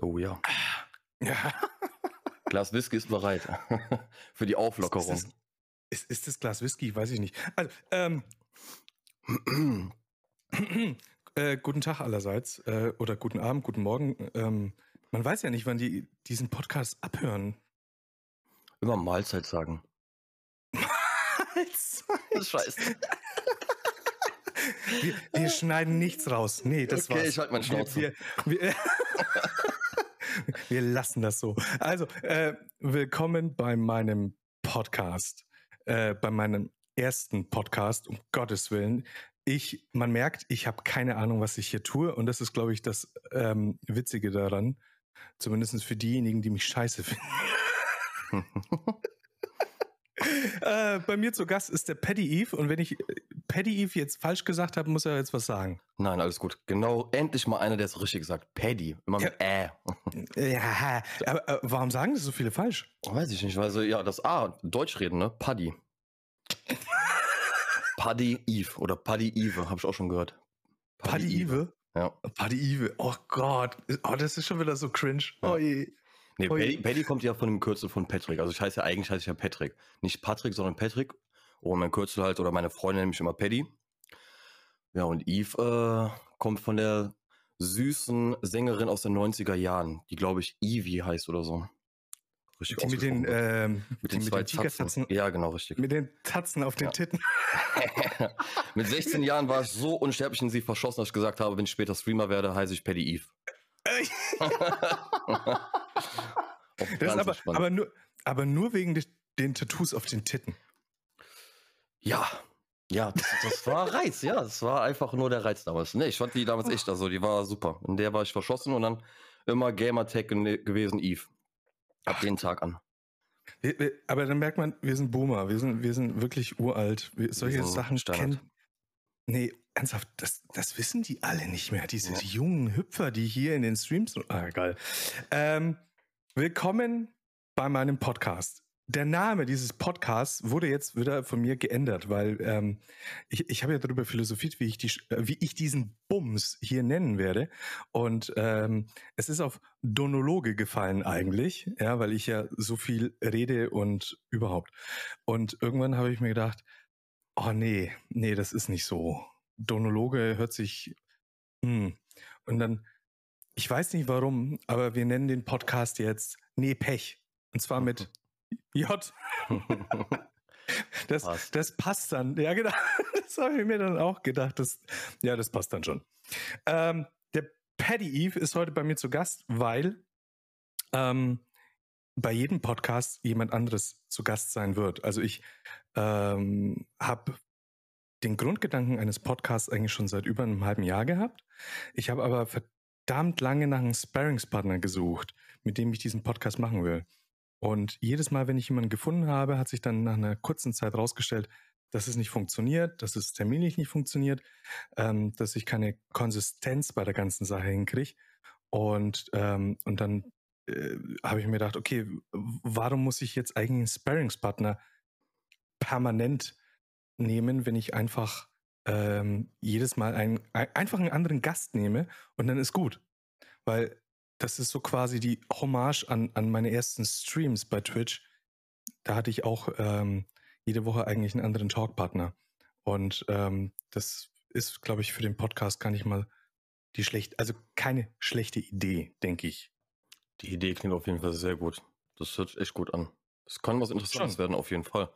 Oh ja. Ja. Glas Whisky ist bereit. Für die Auflockerung. Ist, das, ist, ist das Glas Whisky? Weiß ich nicht. Also, ähm, äh, guten Tag allerseits. Äh, oder guten Abend, guten Morgen. Ähm, man weiß ja nicht, wann die diesen Podcast abhören. Immer Mahlzeit sagen. Mahlzeit. Scheiße. Wir, wir, schneiden nichts raus. Nee, das okay, war's. ich halt meinen Schnauze. Wir, wir, wir, lassen das so. Also, äh, willkommen bei meinem Podcast. Äh, bei meinem ersten Podcast, um Gottes Willen. Ich, man merkt, ich habe keine Ahnung, was ich hier tue. Und das ist, glaube ich, das ähm, Witzige daran. Zumindest für diejenigen, die mich scheiße finden. äh, bei mir zu Gast ist der Paddy Eve und wenn ich äh, Paddy Eve jetzt falsch gesagt habe, muss er jetzt was sagen. Nein, alles gut. Genau, endlich mal einer, der es richtig sagt. Paddy. Immer mit ja. Äh. Ja, aber äh, warum sagen das so viele falsch? Weiß ich nicht, weil so, ja, das A, Deutsch reden, ne? Paddy. Paddy Eve oder Paddy Eve, habe ich auch schon gehört. Paddy, Paddy Eve? Ja. Paddy Eve. Oh Gott. Oh, das ist schon wieder so cringe. Oh je. Nee, Paddy, Paddy, kommt ja von dem Kürzel von Patrick. Also ich heiße ja eigentlich heiße ich ja Patrick. Nicht Patrick, sondern Patrick. Und mein Kürzel halt, oder meine Freundin nennt mich immer Paddy. Ja, und Eve äh, kommt von der süßen Sängerin aus den 90er Jahren, die glaube ich Evie heißt oder so. Richtig die mit den, äh, mit den, zwei Tatzen. Ja, genau, richtig. Mit den Tatzen auf den ja. Titten. mit 16 Jahren war ich so unsterblich in sie verschossen, dass ich gesagt habe, wenn ich später Streamer werde, heiße ich Paddy Eve. das aber, aber, nur, aber nur wegen de, den Tattoos auf den Titten. Ja, ja, das, das, war Reiz, ja. Das war einfach nur der Reiz damals. Nee, ich fand die damals echt, also die war super. In der war ich verschossen und dann immer Gamertag gewesen, Eve. Ab den Tag an. Aber dann merkt man, wir sind Boomer, wir sind, wir sind wirklich uralt. Wir, solche Sachen Standard. kennen. Nee, ernsthaft, das, das wissen die alle nicht mehr. Diese ja. jungen Hüpfer, die hier in den Streams. Ah, geil. Ähm, willkommen bei meinem Podcast der Name dieses Podcasts wurde jetzt wieder von mir geändert, weil ähm, ich, ich habe ja darüber philosophiert, wie ich, die, äh, wie ich diesen Bums hier nennen werde. Und ähm, es ist auf Donologe gefallen eigentlich, ja, weil ich ja so viel rede und überhaupt. Und irgendwann habe ich mir gedacht, oh nee, nee, das ist nicht so. Donologe hört sich. Hm. Und dann, ich weiß nicht warum, aber wir nennen den Podcast jetzt Nee Pech. Und zwar mit J. Das passt. das passt dann. Ja, genau. Das habe ich mir dann auch gedacht. Das, ja, das passt dann schon. Ähm, der Paddy Eve ist heute bei mir zu Gast, weil ähm, bei jedem Podcast jemand anderes zu Gast sein wird. Also ich ähm, habe den Grundgedanken eines Podcasts eigentlich schon seit über einem halben Jahr gehabt. Ich habe aber verdammt lange nach einem Sparringspartner gesucht, mit dem ich diesen Podcast machen will. Und jedes Mal, wenn ich jemanden gefunden habe, hat sich dann nach einer kurzen Zeit rausgestellt, dass es nicht funktioniert, dass es terminlich nicht funktioniert, ähm, dass ich keine Konsistenz bei der ganzen Sache hinkriege. Und, ähm, und dann äh, habe ich mir gedacht, okay, warum muss ich jetzt eigentlich einen Sparringspartner permanent nehmen, wenn ich einfach ähm, jedes Mal einen, einfach einen anderen Gast nehme und dann ist gut. Weil das ist so quasi die Hommage an, an meine ersten Streams bei Twitch. Da hatte ich auch ähm, jede Woche eigentlich einen anderen Talkpartner. Und ähm, das ist, glaube ich, für den Podcast gar nicht mal die schlechte, also keine schlechte Idee, denke ich. Die Idee klingt auf jeden Fall sehr gut. Das hört echt gut an. Das kann was Interessantes Schon. werden, auf jeden Fall.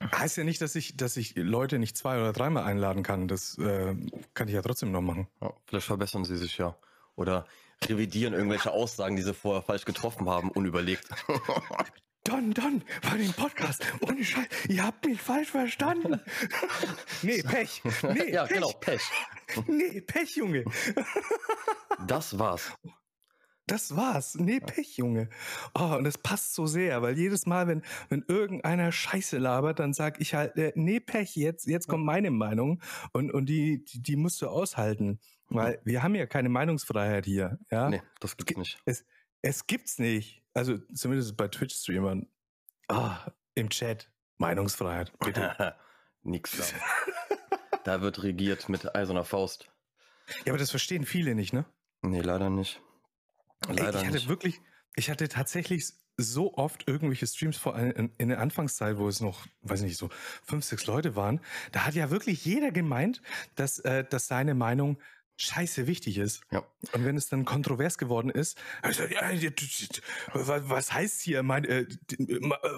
Heißt ja nicht, dass ich, dass ich Leute nicht zwei oder dreimal einladen kann. Das äh, kann ich ja trotzdem noch machen. Ja, vielleicht verbessern sie sich ja. Oder revidieren irgendwelche Aussagen, die sie vorher falsch getroffen haben, unüberlegt. Don, Don, bei dem Podcast. Ohne Scheiß, ihr habt mich falsch verstanden. nee, Pech. Nee, ja, Pech. genau, Pech. Nee, Pech, Junge. das war's. Das war's. Nee, Pech, Junge. Oh, und das passt so sehr, weil jedes Mal, wenn, wenn irgendeiner Scheiße labert, dann sag ich halt, äh, nee, Pech, jetzt, jetzt kommt meine Meinung und, und die, die, die musst du aushalten. Weil wir haben ja keine Meinungsfreiheit hier. Ja? Nee, das gibt's nicht. Es, es gibt's nicht. Also zumindest bei Twitch-Streamern. Ah, im Chat. Meinungsfreiheit, bitte. Nix da. da wird regiert mit eiserner Faust. Ja, aber das verstehen viele nicht, ne? Nee, leider nicht. Leider ich hatte nicht. wirklich, ich hatte tatsächlich so oft irgendwelche Streams, vor allem in, in, der Anfangszeit, wo es noch, weiß nicht, so fünf, sechs Leute waren, da hat ja wirklich jeder gemeint, dass, äh, dass seine Meinung scheiße wichtig ist. Ja. Und wenn es dann kontrovers geworden ist, also, ja, was heißt hier mein, äh,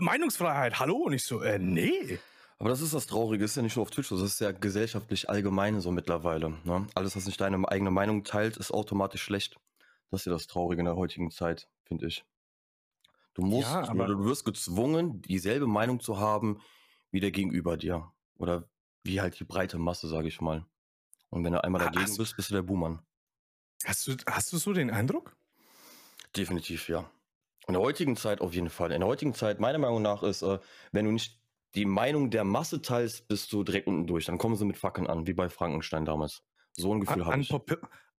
Meinungsfreiheit? Hallo? Und ich so, äh, nee. Aber das ist das Traurige, ist ja nicht nur auf Twitch so, das ist ja gesellschaftlich allgemein so mittlerweile. Ne? Alles, was nicht deine eigene Meinung teilt, ist automatisch schlecht. Das ist ja das Traurige in der heutigen Zeit, finde ich. Du musst, ja, aber du wirst gezwungen, dieselbe Meinung zu haben wie der Gegenüber dir. Oder wie halt die breite Masse, sage ich mal. Und wenn du einmal dagegen hast, bist, bist du der Buhmann. Hast du, hast du so den Eindruck? Definitiv, ja. In der heutigen Zeit auf jeden Fall. In der heutigen Zeit, meiner Meinung nach, ist, äh, wenn du nicht die Meinung der Masse teilst, bist du direkt unten durch. Dann kommen sie mit Fackeln an, wie bei Frankenstein damals. So ein Gefühl habe ich.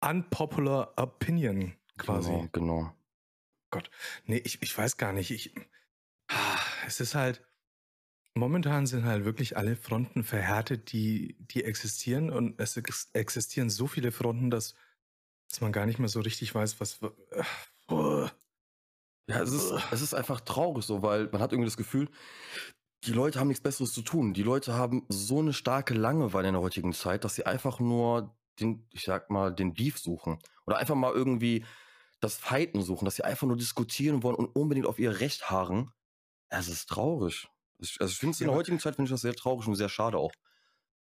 Unpopular Opinion quasi. Genau, genau. Gott. Nee, ich, ich weiß gar nicht. Ich, es ist halt, momentan sind halt wirklich alle Fronten verhärtet, die, die existieren. Und es existieren so viele Fronten, dass, dass man gar nicht mehr so richtig weiß, was. Ja, es ist, es ist einfach traurig so, weil man hat irgendwie das Gefühl, die Leute haben nichts Besseres zu tun. Die Leute haben so eine starke Langeweile in der heutigen Zeit, dass sie einfach nur den, ich sag mal, den Beef suchen. Oder einfach mal irgendwie das Fighten suchen, dass sie einfach nur diskutieren wollen und unbedingt auf ihr Recht harren. Es ist traurig. Also ich finde es in der heutigen Zeit finde ich das sehr traurig und sehr schade auch.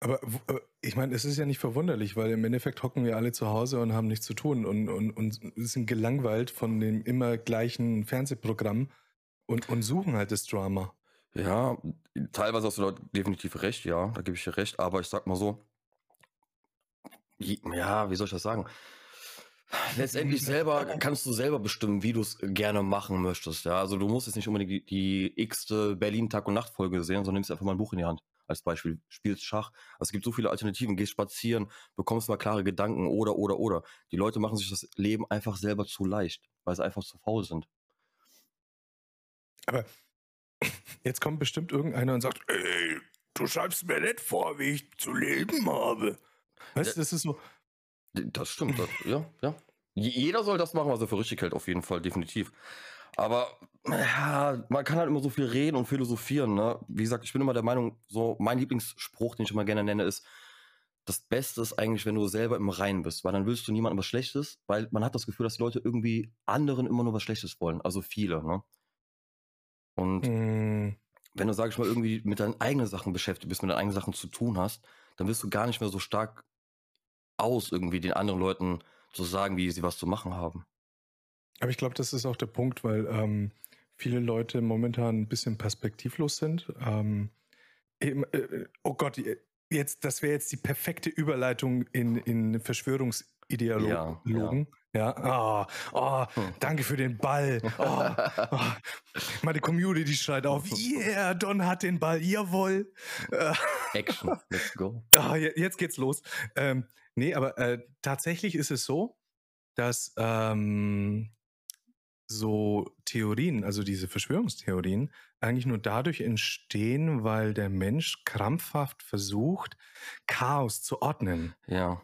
Aber äh, ich meine, es ist ja nicht verwunderlich, weil im Endeffekt hocken wir alle zu Hause und haben nichts zu tun und, und, und sind gelangweilt von dem immer gleichen Fernsehprogramm und, und suchen halt das Drama. Ja, teilweise hast du da definitiv recht, ja, da gebe ich dir recht, aber ich sag mal so, ja, wie soll ich das sagen? Letztendlich selber kannst du selber bestimmen, wie du es gerne machen möchtest. Ja, also du musst jetzt nicht unbedingt die, die x-te Berlin Tag und Nacht Folge sehen, sondern nimmst einfach mal ein Buch in die Hand. Als Beispiel spielst Schach. Also es gibt so viele Alternativen. Gehst spazieren, bekommst mal klare Gedanken oder oder oder. Die Leute machen sich das Leben einfach selber zu leicht, weil sie einfach zu faul sind. Aber jetzt kommt bestimmt irgendeiner und sagt, ey, du schreibst mir nicht vor, wie ich zu leben habe. Weißt du, das ist so, das stimmt, das, ja, ja. Jeder soll das machen, was er für richtig hält, auf jeden Fall, definitiv. Aber ja, man kann halt immer so viel reden und philosophieren. Ne? Wie gesagt, ich bin immer der Meinung, so mein Lieblingsspruch, den ich immer gerne nenne, ist, das Beste ist eigentlich, wenn du selber im Reinen bist, weil dann willst du niemandem was Schlechtes, weil man hat das Gefühl, dass die Leute irgendwie anderen immer nur was Schlechtes wollen. Also viele, ne? Und mm. wenn du, sag ich mal, irgendwie mit deinen eigenen Sachen beschäftigt bist, mit deinen eigenen Sachen zu tun hast, dann wirst du gar nicht mehr so stark aus, irgendwie den anderen Leuten zu sagen, wie sie was zu machen haben. Aber ich glaube, das ist auch der Punkt, weil ähm, viele Leute momentan ein bisschen perspektivlos sind. Ähm, eben, äh, oh Gott, jetzt, das wäre jetzt die perfekte Überleitung in, in Verschwörungsideologen. Ja, ja. Oh, oh, hm. danke für den Ball. Oh, oh. Meine Community schreit auf. Yeah, Don hat den Ball. Jawohl. Action. Let's go. Oh, jetzt geht's los. Ähm, Nee, aber äh, tatsächlich ist es so, dass ähm, so Theorien, also diese Verschwörungstheorien, eigentlich nur dadurch entstehen, weil der Mensch krampfhaft versucht, Chaos zu ordnen. Ja.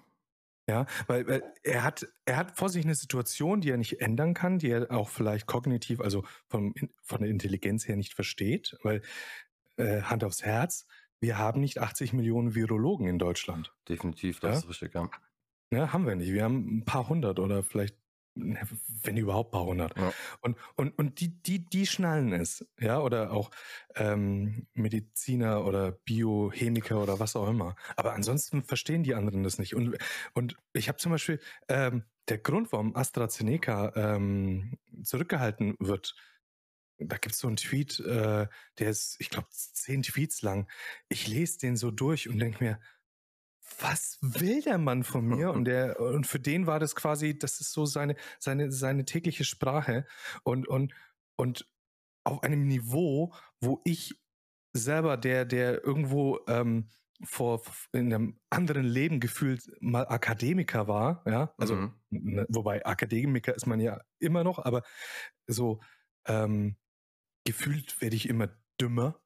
Ja, weil, weil er hat, er hat vor sich eine Situation, die er nicht ändern kann, die er auch vielleicht kognitiv, also von, von der Intelligenz her nicht versteht, weil äh, Hand aufs Herz, wir haben nicht 80 Millionen Virologen in Deutschland. Definitiv, das ja? ist richtig, ja. Ja, haben wir nicht. Wir haben ein paar hundert oder vielleicht, wenn überhaupt paar hundert. Ja. Und, und, und die, die, die schnallen es, ja, oder auch ähm, Mediziner oder Biochemiker oder was auch immer. Aber ansonsten verstehen die anderen das nicht. Und, und ich habe zum Beispiel ähm, der Grund, warum AstraZeneca ähm, zurückgehalten wird, da gibt es so einen Tweet, äh, der ist, ich glaube, zehn Tweets lang. Ich lese den so durch und denke mir, was will der Mann von mir? Und der, und für den war das quasi, das ist so seine, seine, seine tägliche Sprache. Und, und, und auf einem Niveau, wo ich selber, der, der irgendwo ähm, vor in einem anderen Leben gefühlt mal Akademiker war, ja, also mhm. ne, wobei Akademiker ist man ja immer noch, aber so ähm, gefühlt werde ich immer dümmer,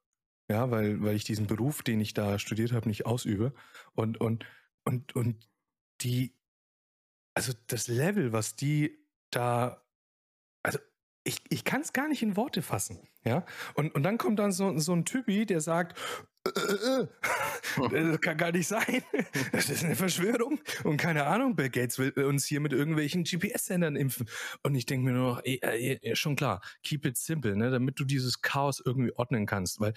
ja, weil, weil ich diesen Beruf, den ich da studiert habe, nicht ausübe. Und, und, und, und die, also das Level, was die da also ich, ich kann es gar nicht in Worte fassen. Ja? Und, und dann kommt dann so, so ein Typi, der sagt, äh, äh, äh. das kann gar nicht sein. Das ist eine Verschwörung. Und keine Ahnung, Bill Gates will uns hier mit irgendwelchen GPS-Sendern impfen. Und ich denke mir nur noch, ey, ey, schon klar, keep it simple, ne? damit du dieses Chaos irgendwie ordnen kannst. Weil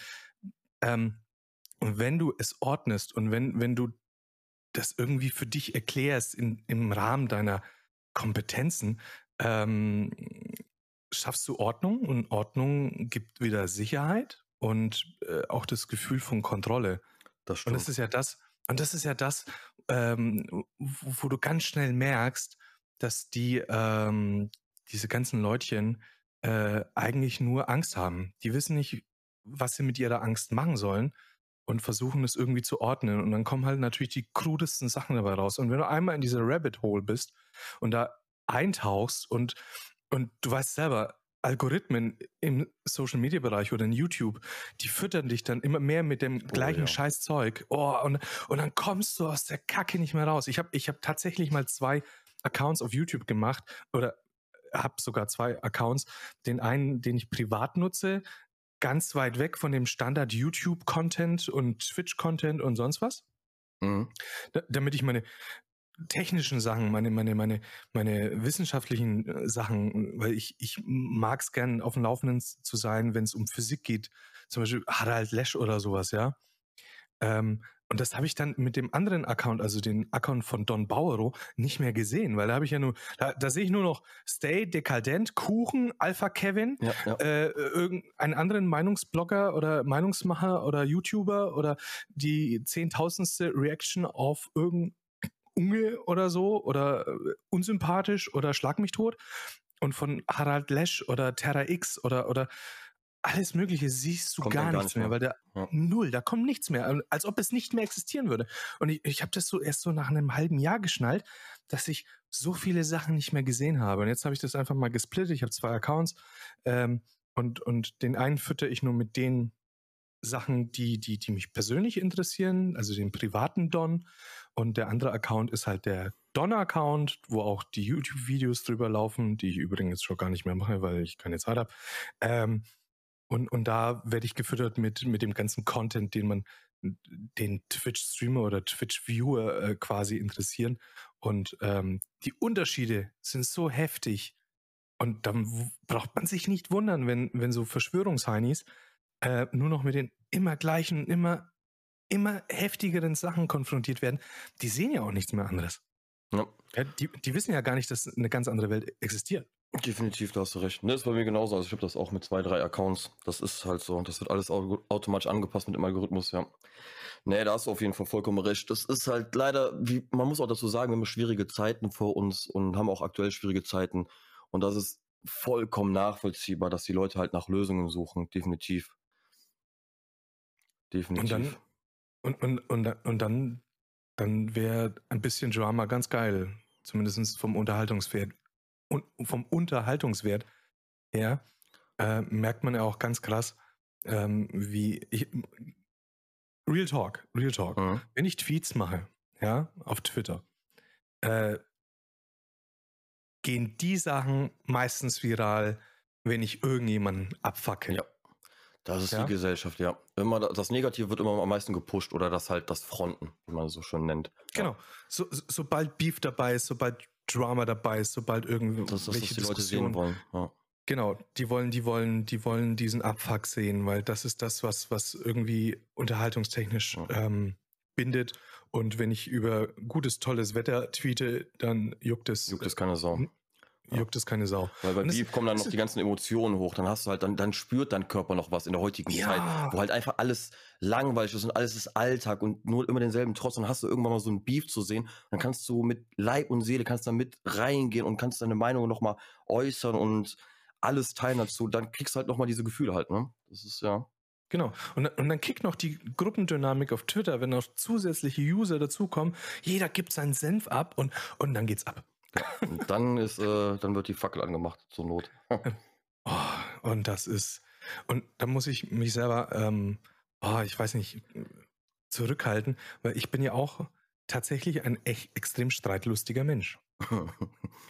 ähm, wenn du es ordnest und wenn, wenn du das irgendwie für dich erklärst in, im Rahmen deiner Kompetenzen, ähm, schaffst du Ordnung und Ordnung gibt wieder Sicherheit und äh, auch das Gefühl von Kontrolle. Das stimmt. Und das ist ja das, und das ist ja das, ähm, wo, wo, du ganz schnell merkst, dass die ähm, diese ganzen Leutchen äh, eigentlich nur Angst haben. Die wissen nicht, was sie mit ihrer Angst machen sollen und versuchen es irgendwie zu ordnen. Und dann kommen halt natürlich die krudesten Sachen dabei raus. Und wenn du einmal in dieser Rabbit Hole bist und da eintauchst und und du weißt selber, Algorithmen im Social Media Bereich oder in YouTube, die füttern dich dann immer mehr mit dem oh, gleichen ja. Scheißzeug. Oh, und, und dann kommst du aus der Kacke nicht mehr raus. Ich habe ich hab tatsächlich mal zwei Accounts auf YouTube gemacht oder habe sogar zwei Accounts. Den einen, den ich privat nutze, ganz weit weg von dem Standard YouTube-Content und Twitch-Content und sonst was. Mhm. Da, damit ich meine technischen Sachen, meine, meine, meine, meine wissenschaftlichen äh, Sachen, weil ich, ich mag es gern auf dem Laufenden zu sein, wenn es um Physik geht. Zum Beispiel Harald Lesch oder sowas, ja. Ähm, und das habe ich dann mit dem anderen Account, also den Account von Don Bauero, nicht mehr gesehen, weil da habe ich ja nur, da, da sehe ich nur noch Stay, Dekadent, Kuchen, Alpha Kevin, ja, ja. Äh, irgendeinen anderen Meinungsblogger oder Meinungsmacher oder YouTuber oder die zehntausendste Reaction auf irgendein Unge oder so oder äh, unsympathisch oder schlag mich tot. Und von Harald Lesch oder Terra X oder, oder alles Mögliche siehst du gar, gar, nichts mehr, mehr, weil da ja. null, da kommt nichts mehr, als ob es nicht mehr existieren würde. Und ich, ich habe das so erst so nach einem halben Jahr geschnallt, dass ich so viele Sachen nicht mehr gesehen habe. Und jetzt habe ich das einfach mal gesplittet. Ich habe zwei Accounts ähm, und, und den einen fütter ich nur mit den Sachen, die, die, die mich persönlich interessieren, also den privaten Don. Und der andere Account ist halt der Don-Account, wo auch die YouTube-Videos drüber laufen, die ich übrigens schon gar nicht mehr mache, weil ich keine Zeit habe. Ähm, und, und da werde ich gefüttert mit, mit dem ganzen Content, den man den Twitch-Streamer oder Twitch-Viewer äh, quasi interessieren. Und ähm, die Unterschiede sind so heftig. Und dann braucht man sich nicht wundern, wenn, wenn so Verschwörungsheinis äh, nur noch mit den immer gleichen, immer, immer heftigeren Sachen konfrontiert werden, die sehen ja auch nichts mehr anderes. Ja. ja die, die wissen ja gar nicht, dass eine ganz andere Welt existiert. Definitiv, da hast du recht. Ne, ist bei mir genauso. Also ich habe das auch mit zwei, drei Accounts. Das ist halt so. Das wird alles automatisch angepasst mit dem Algorithmus, ja. Nee, da hast du auf jeden Fall vollkommen recht. Das ist halt leider, wie, man muss auch dazu sagen, wir haben schwierige Zeiten vor uns und haben auch aktuell schwierige Zeiten. Und das ist vollkommen nachvollziehbar, dass die Leute halt nach Lösungen suchen, definitiv. Definitiv. Und dann, und, und, und, und dann, dann wäre ein bisschen Drama ganz geil. Zumindest vom Unterhaltungswert. Und vom Unterhaltungswert her äh, merkt man ja auch ganz krass, ähm, wie ich, Real Talk, Real Talk. Mhm. Wenn ich Tweets mache, ja, auf Twitter, äh, gehen die Sachen meistens viral, wenn ich irgendjemanden abfacke. Ja. Das ist ja? die Gesellschaft, ja. Immer das Negative wird immer am meisten gepusht oder das halt das Fronten, wie man es so schön nennt. Genau. So, sobald Beef dabei ist, sobald Drama dabei ist, sobald irgendwie das, das, welche die Leute sehen wollen. Ja. Genau, die wollen, die wollen, die wollen diesen Abfuck sehen, weil das ist das, was, was irgendwie unterhaltungstechnisch ja. ähm, bindet. Und wenn ich über gutes, tolles Wetter tweete, dann juckt es. Juckt es keine Sau juckt es keine Sau. Weil bei Beef kommen dann noch die ganzen Emotionen hoch. Dann hast du halt, dann, dann spürt dein Körper noch was in der heutigen ja. Zeit, wo halt einfach alles langweilig ist und alles ist Alltag und nur immer denselben Trotz. Dann hast du irgendwann mal so ein Beef zu sehen. Dann kannst du mit Leib und Seele, kannst da mit reingehen und kannst deine Meinung nochmal äußern und alles teilen dazu. Dann kriegst du halt nochmal diese Gefühle halt, ne? Das ist ja. Genau. Und, und dann kickt noch die Gruppendynamik auf Twitter, wenn noch zusätzliche User dazukommen. Jeder gibt seinen Senf ab und, und dann geht's ab. Ja, und dann ist, äh, dann wird die Fackel angemacht zur Not. oh, und das ist, und da muss ich mich selber, ähm, oh, ich weiß nicht, zurückhalten, weil ich bin ja auch tatsächlich ein echt extrem streitlustiger Mensch.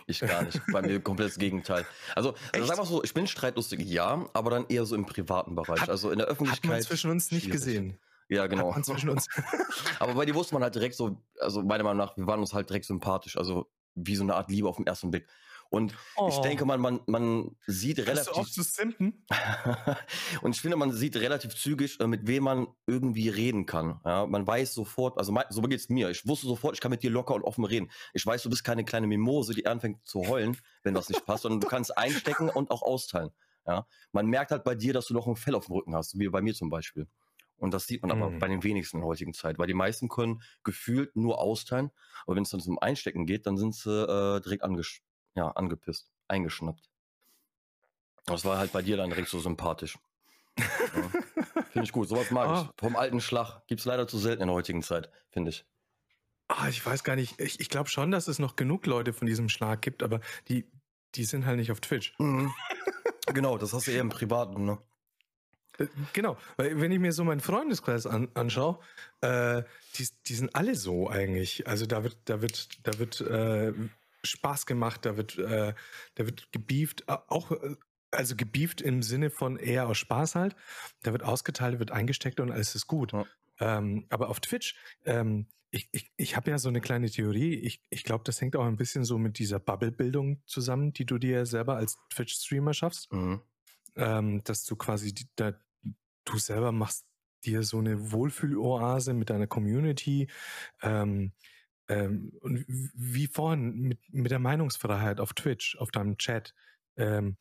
ich gar nicht. Bei mir komplett das Gegenteil. Also, also sag mal so, ich bin streitlustig, ja, aber dann eher so im privaten Bereich. Hat, also in der Öffentlichkeit. Hat man zwischen uns nicht schwierig. gesehen. Ja, genau. Hat man zwischen uns. aber bei dir wusste man halt direkt so, also meiner Meinung nach, wir waren uns halt direkt sympathisch. Also wie so eine Art Liebe auf den ersten Blick. Und oh. ich denke, man, man, man sieht relativ. Du oft zu simpen? und ich finde, man sieht relativ zügig, äh, mit wem man irgendwie reden kann. Ja, man weiß sofort, also so geht es mir. Ich wusste sofort, ich kann mit dir locker und offen reden. Ich weiß, du bist keine kleine Mimose, die anfängt zu heulen, wenn das nicht passt, sondern du kannst einstecken und auch austeilen. Ja, man merkt halt bei dir, dass du noch ein Fell auf dem Rücken hast, wie bei mir zum Beispiel. Und das sieht man aber mhm. bei den wenigsten in der heutigen Zeit, weil die meisten können gefühlt nur austeilen. Aber wenn es dann zum Einstecken geht, dann sind sie äh, direkt angesch ja, angepisst, eingeschnappt. Das war halt bei dir dann direkt so sympathisch. ja. Finde ich gut. Sowas mag oh. ich. Vom alten Schlag. Gibt es leider zu selten in der heutigen Zeit, finde ich. Ah, ich weiß gar nicht. Ich, ich glaube schon, dass es noch genug Leute von diesem Schlag gibt, aber die, die sind halt nicht auf Twitch. Mhm. genau, das hast du eher im Privaten, ne? Äh, genau, weil wenn ich mir so meinen Freundeskreis an, anschaue, äh, die, die sind alle so eigentlich. Also da wird, da wird, da wird äh, Spaß gemacht, da wird, äh, da wird gebieft, auch äh, also gebieft im Sinne von eher aus Spaß halt. Da wird ausgeteilt, wird eingesteckt und alles ist gut. Ja. Ähm, aber auf Twitch, ähm, ich, ich, ich habe ja so eine kleine Theorie. Ich, ich glaube, das hängt auch ein bisschen so mit dieser Bubble-Bildung zusammen, die du dir selber als Twitch-Streamer schaffst. Mhm. Ähm, dass du quasi, die, da, du selber machst dir so eine Wohlfühloase mit deiner Community. Ähm, ähm, und wie vorhin mit, mit der Meinungsfreiheit auf Twitch, auf deinem Chat, ähm,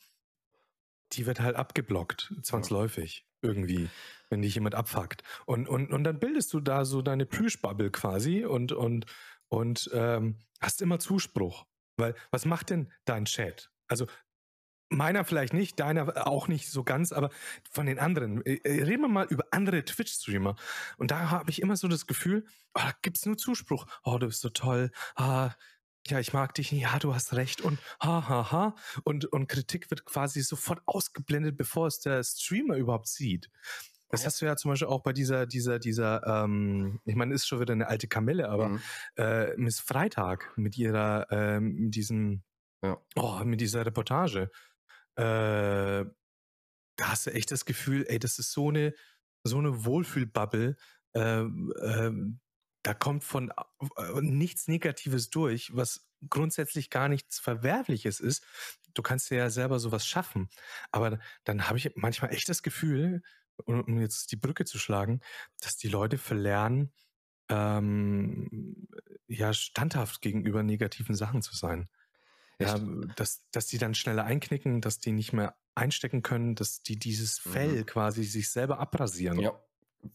die wird halt abgeblockt, zwangsläufig, irgendwie, wenn dich jemand abfuckt. Und, und, und dann bildest du da so deine Plüschbubble quasi und, und, und ähm, hast immer Zuspruch. Weil was macht denn dein Chat? Also Meiner vielleicht nicht, deiner auch nicht so ganz, aber von den anderen. Äh, äh, reden wir mal über andere Twitch-Streamer. Und da habe ich immer so das Gefühl, oh, da gibt es nur Zuspruch. Oh, du bist so toll. Ah, ja, ich mag dich. Ja, du hast recht. Und ha, ha, ha. Und, und Kritik wird quasi sofort ausgeblendet, bevor es der Streamer überhaupt sieht. Das hast du ja zum Beispiel auch bei dieser, dieser, dieser, ähm, ich meine, ist schon wieder eine alte Kamelle, aber mhm. äh, Miss Freitag mit ihrer, ähm, diesem, ja. oh, mit dieser Reportage äh, da hast du echt das Gefühl, ey, das ist so eine, so eine Wohlfühlbubble. Äh, äh, da kommt von äh, nichts Negatives durch, was grundsätzlich gar nichts Verwerfliches ist. Du kannst ja selber sowas schaffen. Aber dann habe ich manchmal echt das Gefühl, um jetzt die Brücke zu schlagen, dass die Leute verlernen, ähm, ja, standhaft gegenüber negativen Sachen zu sein. Ja, dass, dass die dann schneller einknicken, dass die nicht mehr einstecken können, dass die dieses. Fell mhm. quasi sich selber abrasieren. Ja,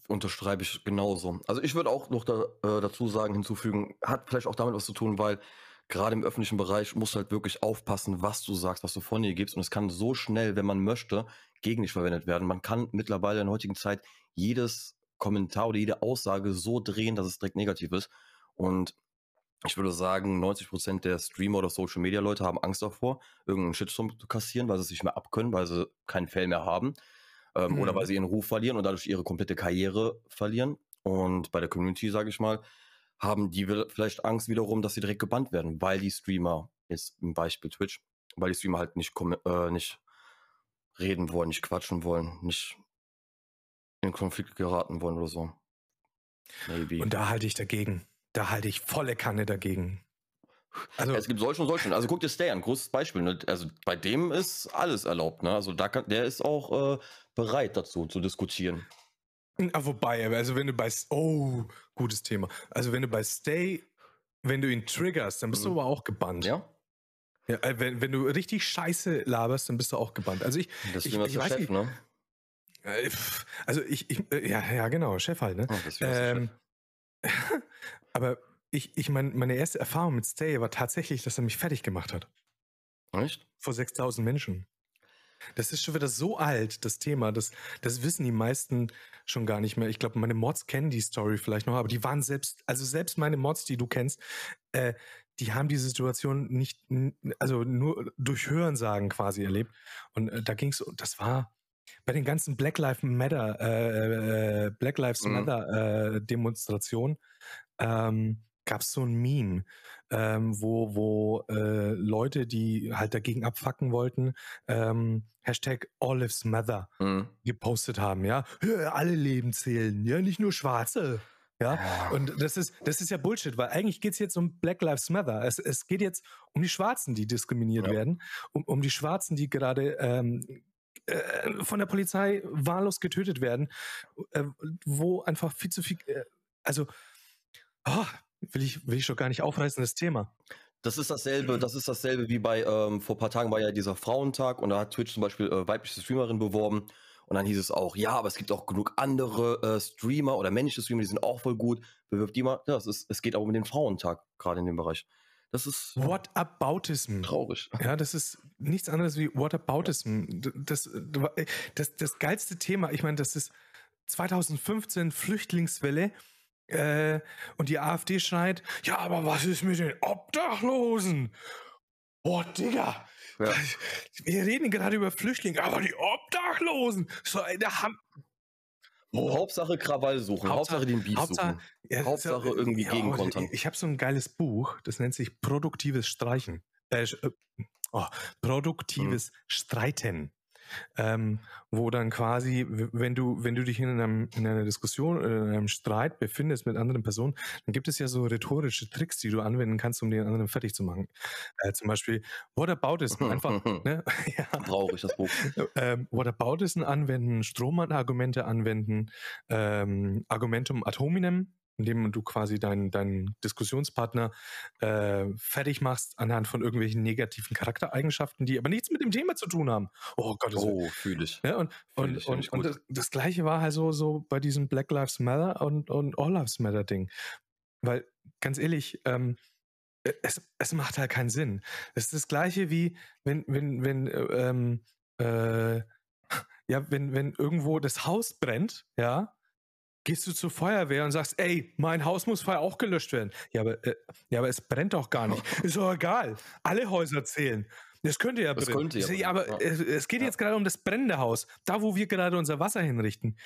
unterschreibe ich genauso. Also ich würde auch noch da, äh, dazu sagen, hinzufügen, hat vielleicht auch damit was zu tun, weil gerade im öffentlichen Bereich musst du halt wirklich aufpassen, was du sagst, was du von dir gibst. Und es kann so schnell, wenn man möchte, gegen dich verwendet werden. Man kann mittlerweile in der heutigen Zeit jedes Kommentar oder jede Aussage so drehen, dass es direkt negativ ist. Und ich würde sagen, 90 Prozent der Streamer oder Social Media Leute haben Angst davor, irgendeinen Shitstorm zu kassieren, weil sie es nicht mehr abkönnen, weil sie keinen Fell mehr haben. Ähm, mhm. Oder weil sie ihren Ruf verlieren und dadurch ihre komplette Karriere verlieren. Und bei der Community, sage ich mal, haben die vielleicht Angst wiederum, dass sie direkt gebannt werden, weil die Streamer, jetzt im Beispiel Twitch, weil die Streamer halt nicht, äh, nicht reden wollen, nicht quatschen wollen, nicht in Konflikt geraten wollen oder so. Maybe. Und da halte ich dagegen. Da halte ich volle Kanne dagegen. Also, es gibt solche und solche. Also guck dir Stay an, großes Beispiel. Ne? Also bei dem ist alles erlaubt. Ne? Also da kann, der ist auch äh, bereit dazu zu diskutieren. Ah, wobei, also wenn du bei oh gutes Thema. Also wenn du bei Stay, wenn du ihn triggerst, dann bist mhm. du aber auch gebannt. Ja. Ja, äh, wenn, wenn du richtig Scheiße laberst, dann bist du auch gebannt. Also ich, das ich, ich weiß Chef, nicht, ne? Äh, also ich, ich, äh, ja, ja, genau, Chef halt, ne? Oh, ähm, Aber ich, ich meine, meine erste Erfahrung mit Stay war tatsächlich, dass er mich fertig gemacht hat. Echt? Vor 6000 Menschen. Das ist schon wieder so alt, das Thema. Das, das wissen die meisten schon gar nicht mehr. Ich glaube, meine Mods kennen die Story vielleicht noch, aber die waren selbst, also selbst meine Mods, die du kennst, äh, die haben diese Situation nicht, also nur durch Hörensagen quasi erlebt. Und äh, da ging es, das war bei den ganzen Black Lives Matter, äh, äh Black Lives mhm. Matter äh, Demonstrationen, ähm, gab es so ein Meme, ähm, wo, wo äh, Leute, die halt dagegen abfacken wollten, ähm, Hashtag Olives Mother Mhm. gepostet haben, ja. "Hö, Alle Leben zählen, ja, nicht nur Schwarze. Ja, Ja. und das ist, das ist ja Bullshit, weil eigentlich geht es jetzt um Black Lives Matter. Es, es geht jetzt um die Schwarzen, die diskriminiert Ja. werden, um, um die Schwarzen, die gerade ähm, äh, von der Polizei wahllos getötet werden, äh, wo einfach viel zu viel, äh, also ah, will ich, will ich schon gar nicht aufreißen, das Thema. Das ist dasselbe, das ist dasselbe wie bei, ähm, vor ein paar Tagen war ja dieser Frauentag und da hat Twitch zum Beispiel äh, weibliche Streamerin beworben und dann hieß es auch, ja, aber es gibt auch genug andere äh, Streamer oder männliche Streamer, die sind auch voll gut, bewirbt die mal. Ja, es, ist, es geht auch um den Frauentag, gerade in dem Bereich. Das ist What aboutism? traurig. Ja, das ist nichts anderes wie Whataboutism. Das, das, das geilste Thema, ich meine, das ist 2015 Flüchtlingswelle äh, und die AfD schreit, ja, aber was ist mit den Obdachlosen? Boah, Digga, Ja. wir reden gerade über Flüchtlinge, aber die Obdachlosen, so, da haben, Hauptsache Krawall suchen, Hauptsache, den Beef Hauptsache, suchen. ja, Hauptsache irgendwie oh, gegenkontern. Ich, ich habe so ein geiles Buch, das nennt sich Produktives Streichen. Äh, äh, oh, produktives Mhm. Streiten. Ähm, wo dann quasi, wenn du, wenn du dich in, einem, in einer Diskussion oder in einem Streit befindest mit anderen Personen, dann gibt es ja so rhetorische Tricks, die du anwenden kannst, um den anderen fertig zu machen. Äh, zum Beispiel, what about is einfach, ne? ja, Traurig, das Buch. ähm, Whataboutism anwenden, Strohmann-Argumente anwenden, ähm, Argumentum ad hominem, indem du quasi deinen deinen Diskussionspartner äh, fertig machst anhand von irgendwelchen negativen Charaktereigenschaften, die aber nichts mit dem Thema zu tun haben. Oh Gott, Oh, fühle ich. ja, und, Fühl und, ich, und, und das, das gleiche war halt so, so bei diesem Black Lives Matter und, und All Lives Matter Ding. Weil, ganz ehrlich, ähm, äh, es, es macht halt keinen Sinn. Es ist das gleiche wie, wenn, wenn, wenn, äh, ähm, äh, ja, wenn, wenn irgendwo das Haus brennt, ja, gehst du zur Feuerwehr und sagst, ey, mein Haus muss vorher auch gelöscht werden. Ja, aber, äh, ja, aber es brennt doch gar nicht. Ist doch egal. Alle Häuser zählen. Das könnte ja Das brennen. könnte ja brennen, aber ja. es, es geht Ja. jetzt gerade um das brennende Haus, da wo wir gerade unser Wasser hinrichten.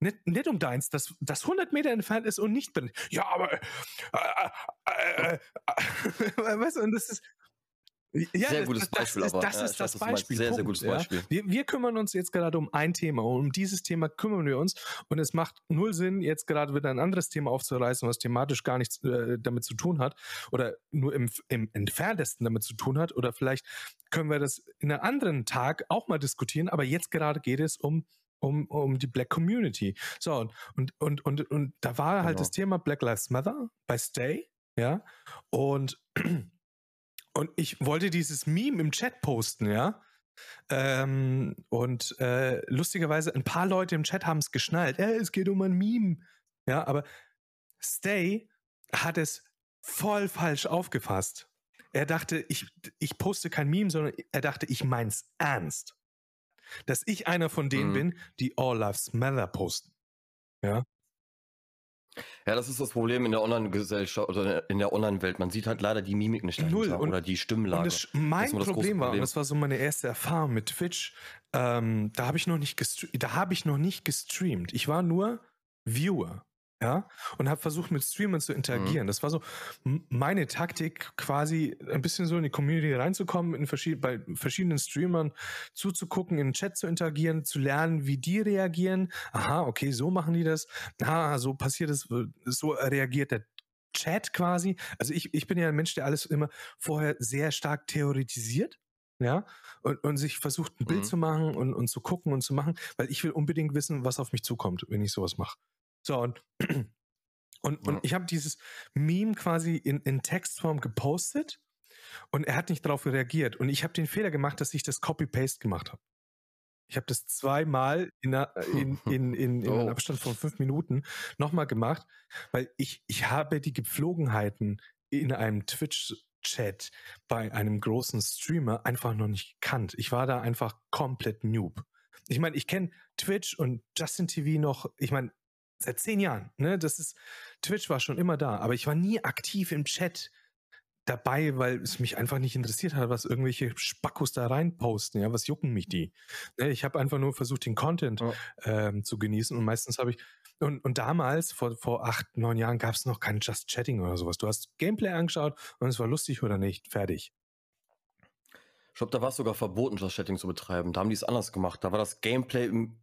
Nicht, nicht um deins, das, das 100 Meter entfernt ist und nicht brennt. Ja, aber. Äh, äh, äh, äh, weißt du, und das ist. Ja, Sehr das, gutes das, Beispiel, Das ist, aber. das, Ja, ist weiß, das meinst. Beispiel. Sehr, sehr Punkt, gutes ja. Beispiel. Wir, wir kümmern uns jetzt gerade um ein Thema und um dieses Thema kümmern wir uns und es macht null Sinn, jetzt gerade wieder ein anderes Thema aufzureißen, was thematisch gar nichts äh, damit zu tun hat oder nur im, im entferntesten damit zu tun hat oder vielleicht können wir das in einem anderen Tag auch mal diskutieren, aber jetzt gerade geht es um um, um die Black Community. So, und, und, und, und, und da war halt Genau. das Thema Black Lives Matter bei Stay, ja, und und ich wollte dieses Meme im Chat posten, ja. Ähm, und äh, lustigerweise, ein paar Leute im Chat haben es geschnallt. Äh, es geht um ein Meme. Ja, aber Stay hat es voll falsch aufgefasst. Er dachte, ich, ich poste kein Meme, sondern er dachte, ich mein's ernst. Dass ich einer von denen Mhm. bin, die All Lives Matter posten. Ja. Ja, das ist das Problem in der Online-Gesellschaft oder in der Online-Welt. Man sieht halt leider die Mimik nicht Null. Und- oder die Und Stimmlage. das, mein das große Problem war, und Problem. das war so meine erste Erfahrung mit Twitch, ähm, da habe ich noch nicht da habe ich noch nicht gestreamt. Ich war nur Viewer, ja, und habe versucht mit Streamern zu interagieren. Das war so meine Taktik, quasi ein bisschen so in die Community reinzukommen, in verschied bei verschiedenen Streamern zuzugucken, in den Chat zu interagieren, zu lernen, wie die reagieren. Aha, okay, so machen die das. Ah, so passiert es, so reagiert der Chat quasi. Also ich, ich bin ja ein Mensch, der alles immer vorher sehr stark theoretisiert. Ja, und, und sich versucht, ein Bild Mhm. zu machen und, und zu gucken und zu machen, weil ich will unbedingt wissen, was auf mich zukommt, wenn ich sowas mache. So, und, und, und ich habe dieses Meme quasi in, in Textform gepostet und er hat nicht darauf reagiert. Und ich habe den Fehler gemacht, dass ich das Copy-Paste gemacht habe. Ich habe das zweimal in, einer- in, in, in, in einem Oh. Abstand von fünf Minuten nochmal gemacht, weil ich, ich habe die Gepflogenheiten in einem Twitch-Chat bei einem großen Streamer einfach noch nicht gekannt. Ich war da einfach komplett noob. Ich meine, ich kenne Twitch und Justin TV noch, ich meine, seit zehn Jahren. Ne? Das ist, Twitch war schon immer da, aber ich war nie aktiv im Chat dabei, weil es mich einfach nicht interessiert hat, was irgendwelche Spackos da reinposten. Ja, was jucken mich die? Ne, ich habe einfach nur versucht, den Content ja. ähm, zu genießen und meistens habe ich und, und damals, vor, vor acht, neun Jahren, gab es noch kein Just Chatting oder sowas. Du hast Gameplay angeschaut und es war lustig oder nicht. Fertig. Ich glaube, da war es sogar verboten, Just Chatting zu betreiben. Da haben die es anders gemacht. Da war das Gameplay im,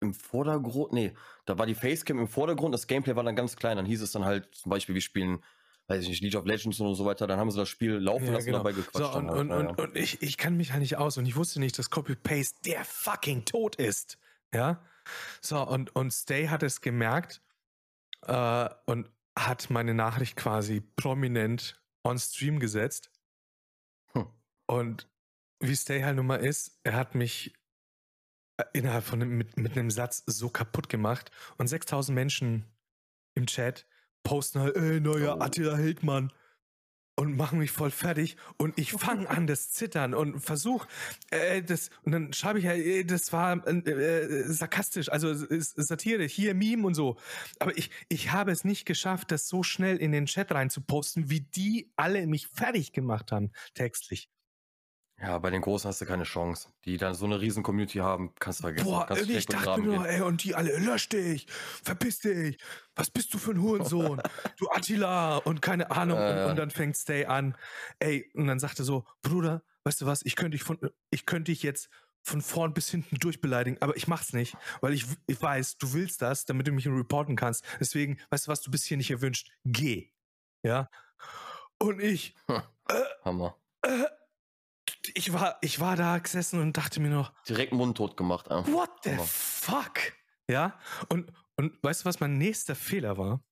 im Vordergrund. Nee, da war die Facecam im Vordergrund, das Gameplay war dann ganz klein. Dann hieß es dann halt, zum Beispiel, wir spielen weiß ich nicht, League of Legends und so weiter, dann haben sie das Spiel laufen ja, lassen genau. und dabei gequatscht. So, und, halt, und, und, und, ich, ich kann mich halt nicht aus und ich wusste nicht, dass Copy-Paste der fucking tot ist. Ja. So, und, und Stay hat es gemerkt äh, und hat meine Nachricht quasi prominent on Stream gesetzt. Hm. Und wie Stay halt nun mal ist, er hat mich innerhalb von mit, mit einem Satz so kaputt gemacht. Und 6000 Menschen im Chat posten halt, ey, neuer oh. Attila Hildmann. Und machen mich voll fertig. Und ich fange an das Zittern und versuch äh, das und dann schreibe ich ja äh, das war äh, äh, sarkastisch. Also Satire hier Meme und so. Aber ich ich habe es nicht geschafft das so schnell in den Chat rein zu posten wie die alle mich fertig gemacht haben textlich ja, bei den Großen hast du keine Chance. Die dann so eine riesen Community haben, kannst du vergessen. Boah, kannst ich dachte nur, ey, und die alle, lösch dich, verpiss dich, was bist du für ein Hurensohn, du Attila und keine Ahnung. Äh, und, und, dann fängt Stay an, ey, und dann sagt er so, Bruder, weißt du was, ich könnte dich von, ich könnte dich jetzt von vorn bis hinten durchbeleidigen, aber ich mach's nicht, weil ich, ich weiß, du willst das, damit du mich reporten kannst. Deswegen, weißt du was, du bist hier nicht erwünscht, geh. Ja. Und ich. Äh, Hammer. Äh, ich war, ich war da gesessen und dachte mir noch. Direkt mundtot gemacht. Äh. What the Hammer. fuck? Ja. Und, und weißt du, was mein nächster Fehler war?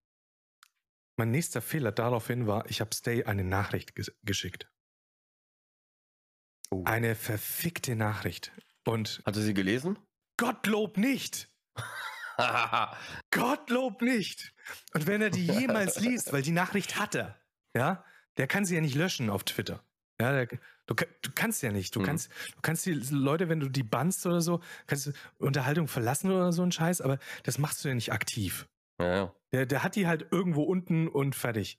Mein nächster Fehler daraufhin war, ich habe Stay eine Nachricht ges geschickt. Oh. Eine verfickte Nachricht. Und. Hatte sie gelesen? Gottlob nicht! Gottlob nicht! Und wenn er die jemals liest, weil die Nachricht hatte, ja, der kann sie ja nicht löschen auf Twitter. Ja, der, du, du kannst ja nicht. Du mhm. kannst, du kannst die Leute, wenn du die bannst oder so, kannst du Unterhaltung verlassen oder so ein Scheiß, aber das machst du ja nicht aktiv. Ja, ja. Der, der hat die halt irgendwo unten und fertig.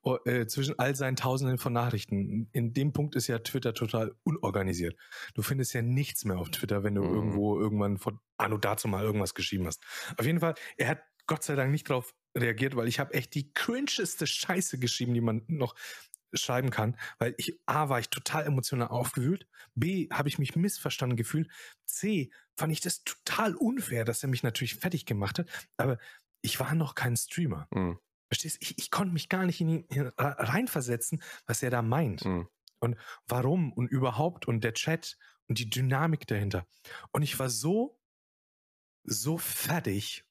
Oh, äh, zwischen all seinen Tausenden von Nachrichten. In dem Punkt ist ja Twitter total unorganisiert. Du findest ja nichts mehr auf Twitter, wenn du mhm. irgendwo irgendwann von Anno dazu mal irgendwas geschrieben hast. Auf jeden Fall, er hat Gott sei Dank nicht drauf reagiert, weil ich habe echt die cringeste Scheiße geschrieben, die man noch schreiben kann, weil ich A war ich total emotional aufgewühlt, B habe ich mich missverstanden gefühlt, C fand ich das total unfair, dass er mich natürlich fertig gemacht hat, aber ich war noch kein Streamer. Mhm. Verstehst? Ich, ich konnte mich gar nicht in ihn reinversetzen, was er da meint. Mhm. Und warum und überhaupt und der Chat und die Dynamik dahinter. Und ich war so, so fertig,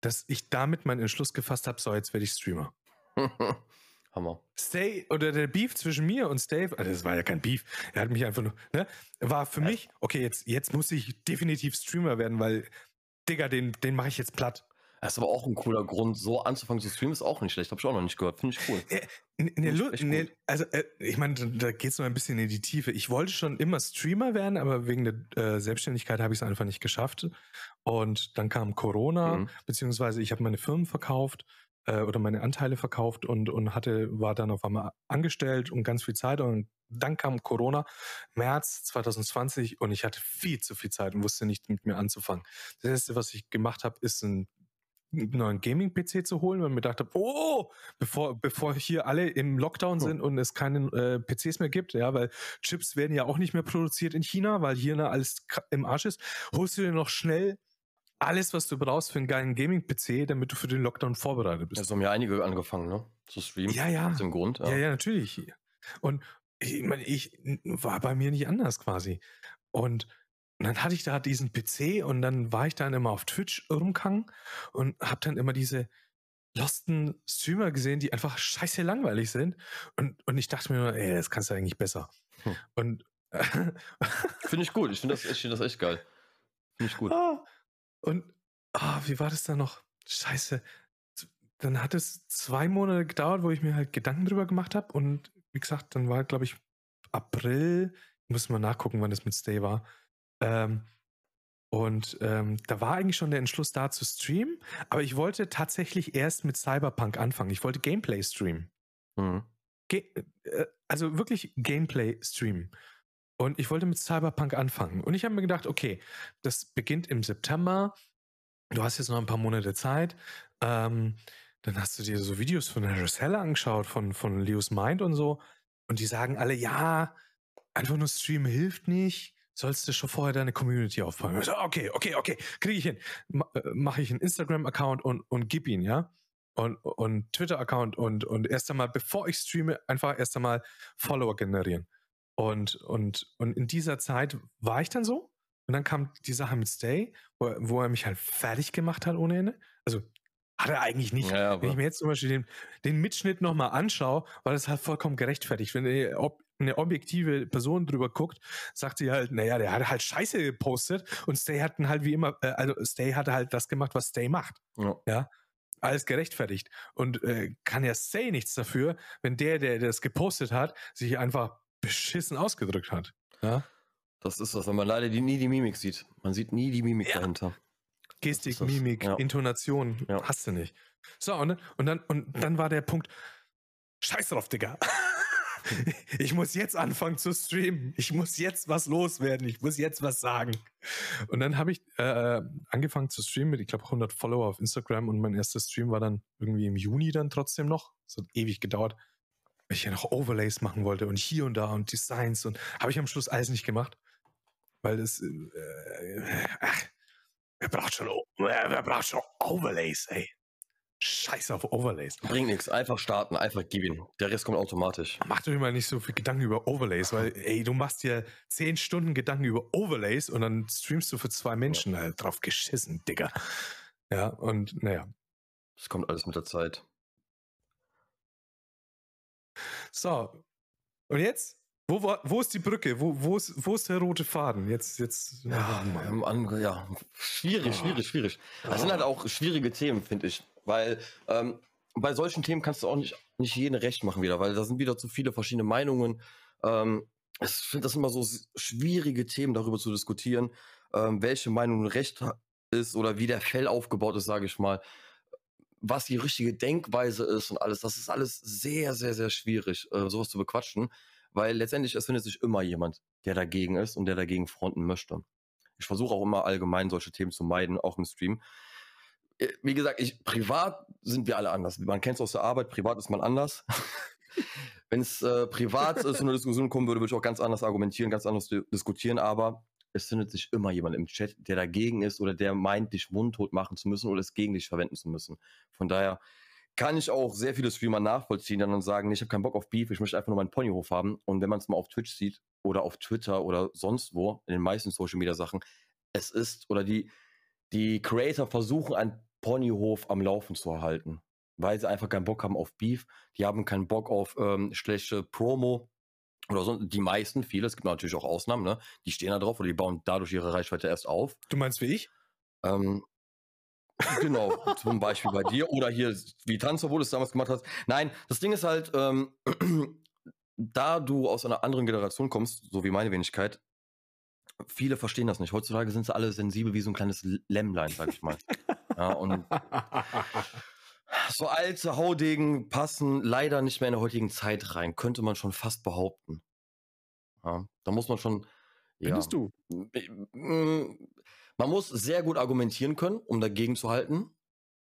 dass ich damit meinen Entschluss gefasst habe, so jetzt werde ich Streamer. Hammer. Stay oder der Beef zwischen mir und Stave, also das war ja kein Beef, er hat mich einfach nur, ne, war für mich, okay, jetzt, jetzt muss ich definitiv Streamer werden, weil, Digga, den, den mache ich jetzt platt. Das ist aber auch ein cooler Grund, so anzufangen zu streamen, ist auch nicht schlecht. Hab ich auch noch nicht gehört. Finde ich cool. Äh, ne, ne, ne, also, äh, ich meine, da geht es noch ein bisschen in die Tiefe. Ich wollte schon immer Streamer werden, aber wegen der äh, Selbstständigkeit habe ich es einfach nicht geschafft. Und dann kam Corona, mhm. beziehungsweise ich habe meine Firmen verkauft äh, oder meine Anteile verkauft und, und hatte, war dann auf einmal angestellt und ganz viel Zeit und dann kam Corona, März 2020 und ich hatte viel zu viel Zeit und wusste nicht mit mir anzufangen. Das erste, was ich gemacht habe, ist ein neuen Gaming-PC zu holen, weil mir dachte, oh, bevor, bevor hier alle im Lockdown sind und es keine äh, PCs mehr gibt, ja, weil Chips werden ja auch nicht mehr produziert in China, weil hier ne, alles im Arsch ist, holst du dir noch schnell alles, was du brauchst für einen geilen Gaming-PC, damit du für den Lockdown vorbereitet bist. Ja, so haben ja einige angefangen, ne? Zu streamen. Ja, ja. Aus dem Grund. Ja, ja, ja natürlich. Und ich meine, ich war bei mir nicht anders quasi. Und dann hatte ich da diesen PC und dann war ich dann immer auf Twitch rumgegangen und hab dann immer diese losten Streamer gesehen, die einfach scheiße langweilig sind. Und, und ich dachte mir nur, ey, das kannst du eigentlich besser. Hm. Und finde ich gut. Ich finde das, find das echt geil. Finde ich gut. Ah, und ah, wie war das da noch? Scheiße. Dann hat es zwei Monate gedauert, wo ich mir halt Gedanken drüber gemacht habe. Und wie gesagt, dann war, glaube ich, April. Ich muss mal nachgucken, wann das mit Stay war. Ähm, und ähm, da war eigentlich schon der Entschluss da zu streamen, aber ich wollte tatsächlich erst mit Cyberpunk anfangen. Ich wollte Gameplay streamen. Mhm. Ge äh, also wirklich Gameplay streamen. Und ich wollte mit Cyberpunk anfangen. Und ich habe mir gedacht, okay, das beginnt im September. Du hast jetzt noch ein paar Monate Zeit. Ähm, dann hast du dir so Videos von Harris Heller angeschaut, von, von Leos Mind und so. Und die sagen alle, ja, einfach nur streamen hilft nicht. Sollst du schon vorher deine Community aufbauen. So, okay, okay, okay, kriege ich hin. Äh, Mache ich einen Instagram-Account und, und gib ihn, ja. Und, und Twitter-Account und, und erst einmal, bevor ich streame, einfach erst einmal Follower generieren. Und, und, und in dieser Zeit war ich dann so. Und dann kam die Sache mit Stay, wo, wo er mich halt fertig gemacht hat ohne Ende. Also hat er eigentlich nicht. Ja, Wenn ich mir jetzt zum Beispiel den, den Mitschnitt nochmal anschaue, war das halt vollkommen gerechtfertigt. Wenn er, ob, eine objektive Person drüber guckt, sagt sie halt, naja, der hat halt Scheiße gepostet und Stay hatten halt wie immer, äh, also Stay hatte halt das gemacht, was Stay macht. Ja. ja? Alles gerechtfertigt. Und äh, kann ja Stay nichts dafür, wenn der, der das gepostet hat, sich einfach beschissen ausgedrückt hat. Ja? Das ist das, wenn man leider die, nie die Mimik sieht. Man sieht nie die Mimik ja. dahinter. Gestik, Mimik, ja. Intonation, ja. hast du nicht. So, und, und, dann, und dann war der Punkt, scheiß drauf, Digga. ich muss jetzt anfangen zu streamen. Ich muss jetzt was loswerden. Ich muss jetzt was sagen. Und dann habe ich äh, angefangen zu streamen mit, ich glaube, 100 Follower auf Instagram und mein erster Stream war dann irgendwie im Juni dann trotzdem noch. Es hat ewig gedauert, weil ich ja noch Overlays machen wollte und hier und da und Designs und habe ich am Schluss alles nicht gemacht. Weil das, äh, ach, Wer braucht schon, wer, braucht schon Overlays, ey? Scheiß auf Overlays. Bringt nichts. Einfach starten, einfach geben. Der Rest kommt automatisch. Mach doch immer nicht so viel Gedanken über Overlays, weil, ey, du machst dir zehn Stunden Gedanken über Overlays und dann streamst du für zwei Menschen ja. halt drauf geschissen, Digga. Ja, und naja. Das kommt alles mit der Zeit. So. Und jetzt? Wo, wo, wo ist die Brücke? Wo, wo, ist, wo ist der rote Faden? Jetzt, jetzt. Ja, ja, ja. schwierig, schwierig, schwierig. Das sind halt auch schwierige Themen, finde ich. Weil ähm, bei solchen Themen kannst du auch nicht, nicht jedem recht machen wieder, weil da sind wieder zu viele verschiedene Meinungen. Ähm, ich finde das immer so schwierige Themen, darüber zu diskutieren, ähm, welche Meinung recht ist oder wie der Fell aufgebaut ist, sage ich mal. Was die richtige Denkweise ist und alles. Das ist alles sehr, sehr, sehr schwierig, äh, sowas zu bequatschen. Weil letztendlich, es findet sich immer jemand, der dagegen ist und der dagegen fronten möchte. Ich versuche auch immer allgemein solche Themen zu meiden, auch im Stream. Äh, wie gesagt, ich, privat sind wir alle anders. Man kennt es aus der Arbeit, privat ist man anders. Wenn es äh, privat zu einer Diskussion kommen würde, würde ich auch ganz anders argumentieren, ganz anders diskutieren, aber es findet sich immer jemand im Chat, der dagegen ist oder der meint, dich mundtot machen zu müssen oder es gegen dich verwenden zu müssen. Von daher kann ich auch sehr viele Streamer nachvollziehen dann und sagen, ich habe keinen Bock auf Beef, ich möchte einfach nur meinen Ponyhof haben. Und wenn man es mal auf Twitch sieht oder auf Twitter oder sonst wo, in den meisten Social Media Sachen, es ist oder die, die Creator versuchen, einen Ponyhof am Laufen zu erhalten, weil sie einfach keinen Bock haben auf Beef, die haben keinen Bock auf ähm, schlechte Promo oder so. Die meisten, viele, es gibt natürlich auch Ausnahmen, ne? Die stehen da drauf oder die bauen dadurch ihre Reichweite erst auf. Du meinst wie ich? Ähm, Genau, zum Beispiel bei dir oder hier, wie Tanzer, wo du es damals gemacht hast. Nein, das Ding ist halt, ähm, da du aus einer anderen Generation kommst, so wie meine Wenigkeit, viele verstehen das nicht. Heutzutage sind sie alle sensibel wie so ein kleines Lämmlein, sag ich mal. ja, und so alte Haudegen passen leider nicht mehr in der heutigen Zeit rein, könnte man schon fast behaupten. Ja, da muss man schon. Findest ja, du? Man muss sehr gut argumentieren können, um dagegen zu halten.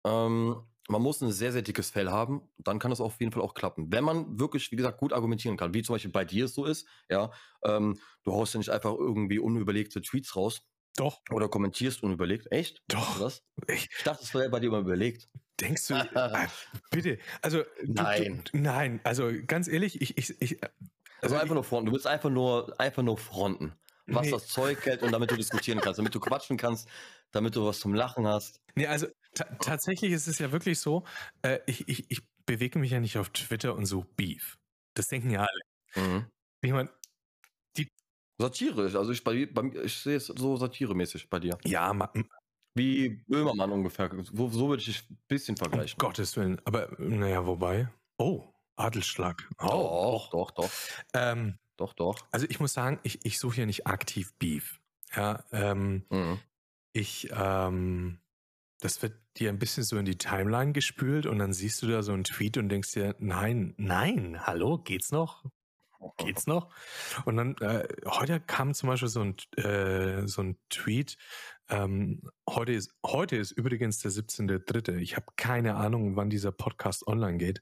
Ähm, man muss ein sehr, sehr dickes Fell haben, dann kann das auf jeden Fall auch klappen. Wenn man wirklich, wie gesagt, gut argumentieren kann, wie zum Beispiel bei dir es so ist, ja, ähm, du haust ja nicht einfach irgendwie unüberlegte Tweets raus. Doch. Oder kommentierst unüberlegt. Echt? Doch. Was? Ich, ich dachte, es wäre bei dir immer überlegt. Denkst du, äh, bitte, also. Nein. Du, nein, also ganz ehrlich, ich, ich, ich also, also einfach nur fronten. Du willst einfach nur, einfach nur fronten was nee. das Zeug hält und damit du diskutieren kannst, damit du quatschen kannst, damit du was zum Lachen hast. Nee, also tatsächlich ist es ja wirklich so, äh, ich, ich, ich bewege mich ja nicht auf Twitter und so Beef. Das denken ja alle. Mhm. Ich meine, die. Satire, also ich, bei, bei, ich sehe es so satiremäßig bei dir. Ja, man, wie Böhmermann ungefähr. So, so würde ich dich ein bisschen vergleichen. Um Gottes Willen. Aber naja, wobei. Oh, Adelsschlag. Oh, doch, doch, doch. Ähm, doch, doch. Also ich muss sagen, ich, ich suche ja nicht aktiv Beef. Ja, ähm, mhm. ich, ähm, das wird dir ein bisschen so in die Timeline gespült und dann siehst du da so einen Tweet und denkst dir, nein, nein, hallo, geht's noch? Geht's noch? Und dann, äh, heute kam zum Beispiel so ein, äh, so ein Tweet. Ähm, heute, ist, heute ist übrigens der 17.3. Ich habe keine Ahnung, wann dieser Podcast online geht.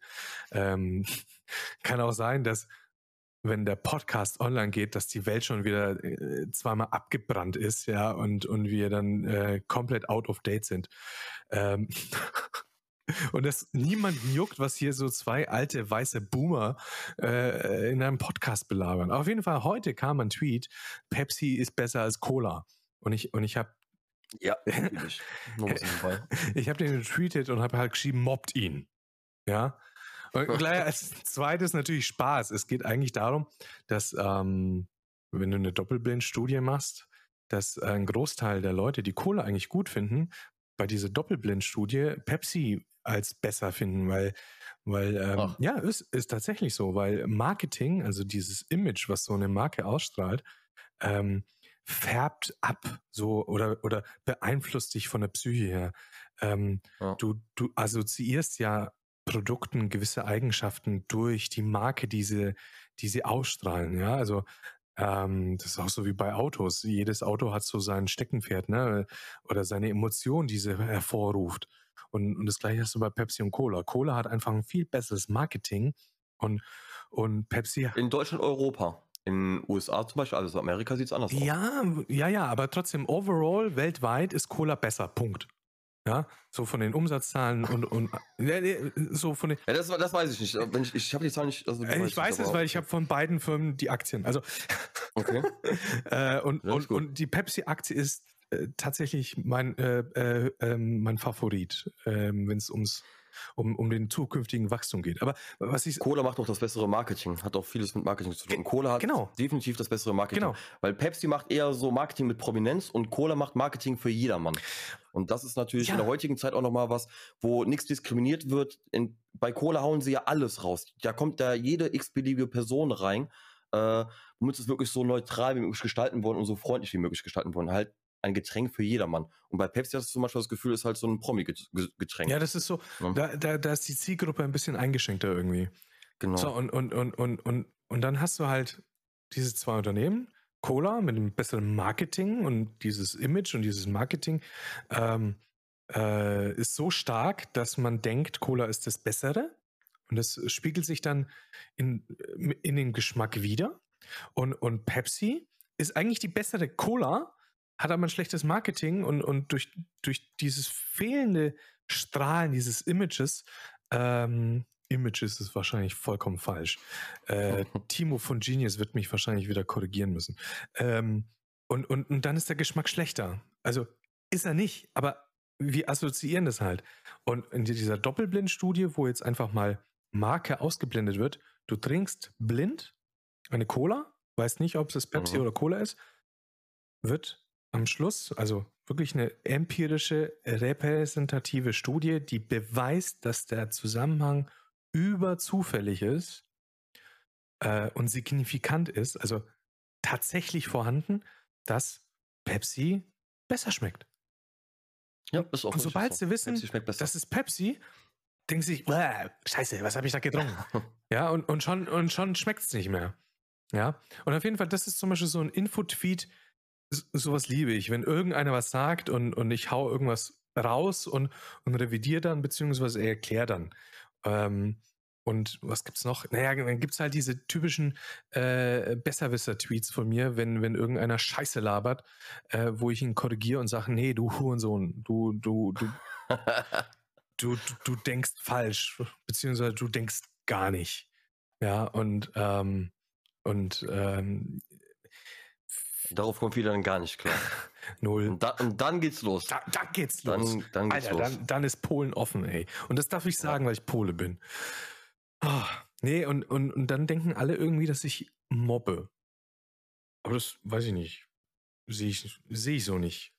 Ähm, kann auch sein, dass wenn der Podcast online geht, dass die Welt schon wieder äh, zweimal abgebrannt ist, ja, und, und wir dann äh, komplett out of date sind. Ähm, und es niemanden juckt, was hier so zwei alte weiße Boomer äh, in einem Podcast belabern. Auf jeden Fall, heute kam ein Tweet, Pepsi ist besser als Cola. Und ich, und ich habe ja, ich habe den getweetet und habe halt geschrieben, mobbt ihn. Ja. Und gleich als zweites natürlich Spaß. Es geht eigentlich darum, dass ähm, wenn du eine Doppelblindstudie machst, dass ein Großteil der Leute, die Cola eigentlich gut finden, bei dieser Doppelblindstudie Pepsi als besser finden, weil, weil ähm, ja, ist, ist tatsächlich so, weil Marketing, also dieses Image, was so eine Marke ausstrahlt, ähm, färbt ab, so oder oder beeinflusst dich von der Psyche her. Ähm, ja. Du du assoziierst ja Produkten gewisse Eigenschaften durch die Marke, die sie, die sie ausstrahlen. Ja, also ähm, das ist auch so wie bei Autos. Jedes Auto hat so sein Steckenpferd, ne? Oder seine Emotion, die sie hervorruft. Und, und das gleiche hast du bei Pepsi und Cola. Cola hat einfach ein viel besseres Marketing und, und Pepsi. In Deutschland, Europa. In USA zum Beispiel, also Amerika sieht es anders aus. Ja, ja, ja, aber trotzdem, overall, weltweit ist Cola besser. Punkt. Ja, so von den Umsatzzahlen und, und so von den. Ja, das, das weiß ich nicht. Ich, ich habe die Zahlen nicht. Also ich weiß es, weil ich habe von beiden Firmen die Aktien. Also. Okay. äh, und, und, und die Pepsi-Aktie ist äh, tatsächlich mein, äh, äh, ähm, mein Favorit, ähm, wenn es ums um, um den zukünftigen Wachstum geht. Aber was ich. Cola macht doch das bessere Marketing, hat auch vieles mit Marketing zu tun. Und Cola hat genau. definitiv das bessere Marketing. Genau. Weil Pepsi macht eher so Marketing mit Prominenz und Cola macht Marketing für jedermann. Und das ist natürlich ja. in der heutigen Zeit auch nochmal was, wo nichts diskriminiert wird. In, bei Cola hauen sie ja alles raus. Da kommt da jede x-beliebige Person rein, äh, womit es wirklich so neutral wie möglich gestalten wollen und so freundlich wie möglich gestalten wollen. Halt ein Getränk für jedermann. Und bei Pepsi hast du zum Beispiel das Gefühl, ist halt so ein Promi-Getränk. Ja, das ist so, ja. da, da, da ist die Zielgruppe ein bisschen eingeschränkter irgendwie. Genau. So, und, und, und, und, und, und dann hast du halt diese zwei Unternehmen, Cola mit einem besseren Marketing und dieses Image und dieses Marketing ähm, äh, ist so stark, dass man denkt, Cola ist das Bessere. Und das spiegelt sich dann in, in den Geschmack wieder. Und, und Pepsi ist eigentlich die bessere Cola, hat aber ein schlechtes Marketing und, und durch, durch dieses fehlende Strahlen dieses Images, ähm, Images ist wahrscheinlich vollkommen falsch. Äh, Timo von Genius wird mich wahrscheinlich wieder korrigieren müssen. Ähm, und, und, und dann ist der Geschmack schlechter. Also ist er nicht, aber wir assoziieren das halt. Und in dieser Doppelblindstudie, wo jetzt einfach mal Marke ausgeblendet wird, du trinkst blind eine Cola, weißt nicht, ob es Pepsi mhm. oder Cola ist, wird am Schluss, also wirklich eine empirische, repräsentative Studie, die beweist, dass der Zusammenhang überzufällig ist äh, und signifikant ist, also tatsächlich vorhanden, dass Pepsi besser schmeckt. Ja, ist auch Und sobald so. sie wissen, das ist Pepsi, denken sie sich, scheiße, was habe ich da getrunken? ja, und, und schon, und schon schmeckt es nicht mehr. Ja, und auf jeden Fall, das ist zum Beispiel so ein Info-Tweet, sowas liebe ich. Wenn irgendeiner was sagt und, und ich hau irgendwas raus und, und revidiere dann, beziehungsweise erkläre dann. Ähm, und was gibt's noch? Naja, dann gibt's halt diese typischen äh, Besserwisser-Tweets von mir, wenn, wenn irgendeiner Scheiße labert, äh, wo ich ihn korrigiere und sage, nee, du Hurensohn, du, du, du, du, du, du denkst falsch, beziehungsweise du denkst gar nicht. Ja, und, ähm, und ähm, Darauf kommt wieder dann gar nicht klar. Null. Und, da, und, dann geht's los. Da, da geht's los. Dann, dann geht's Alter, los. Dann, dann, ist Polen offen, ey. Und das darf ich sagen, ja. weil ich Pole bin. Oh, nee, und, und, und dann denken alle irgendwie, dass ich mobbe. Aber das weiß ich nicht. Sehe ich, seh ich so nicht.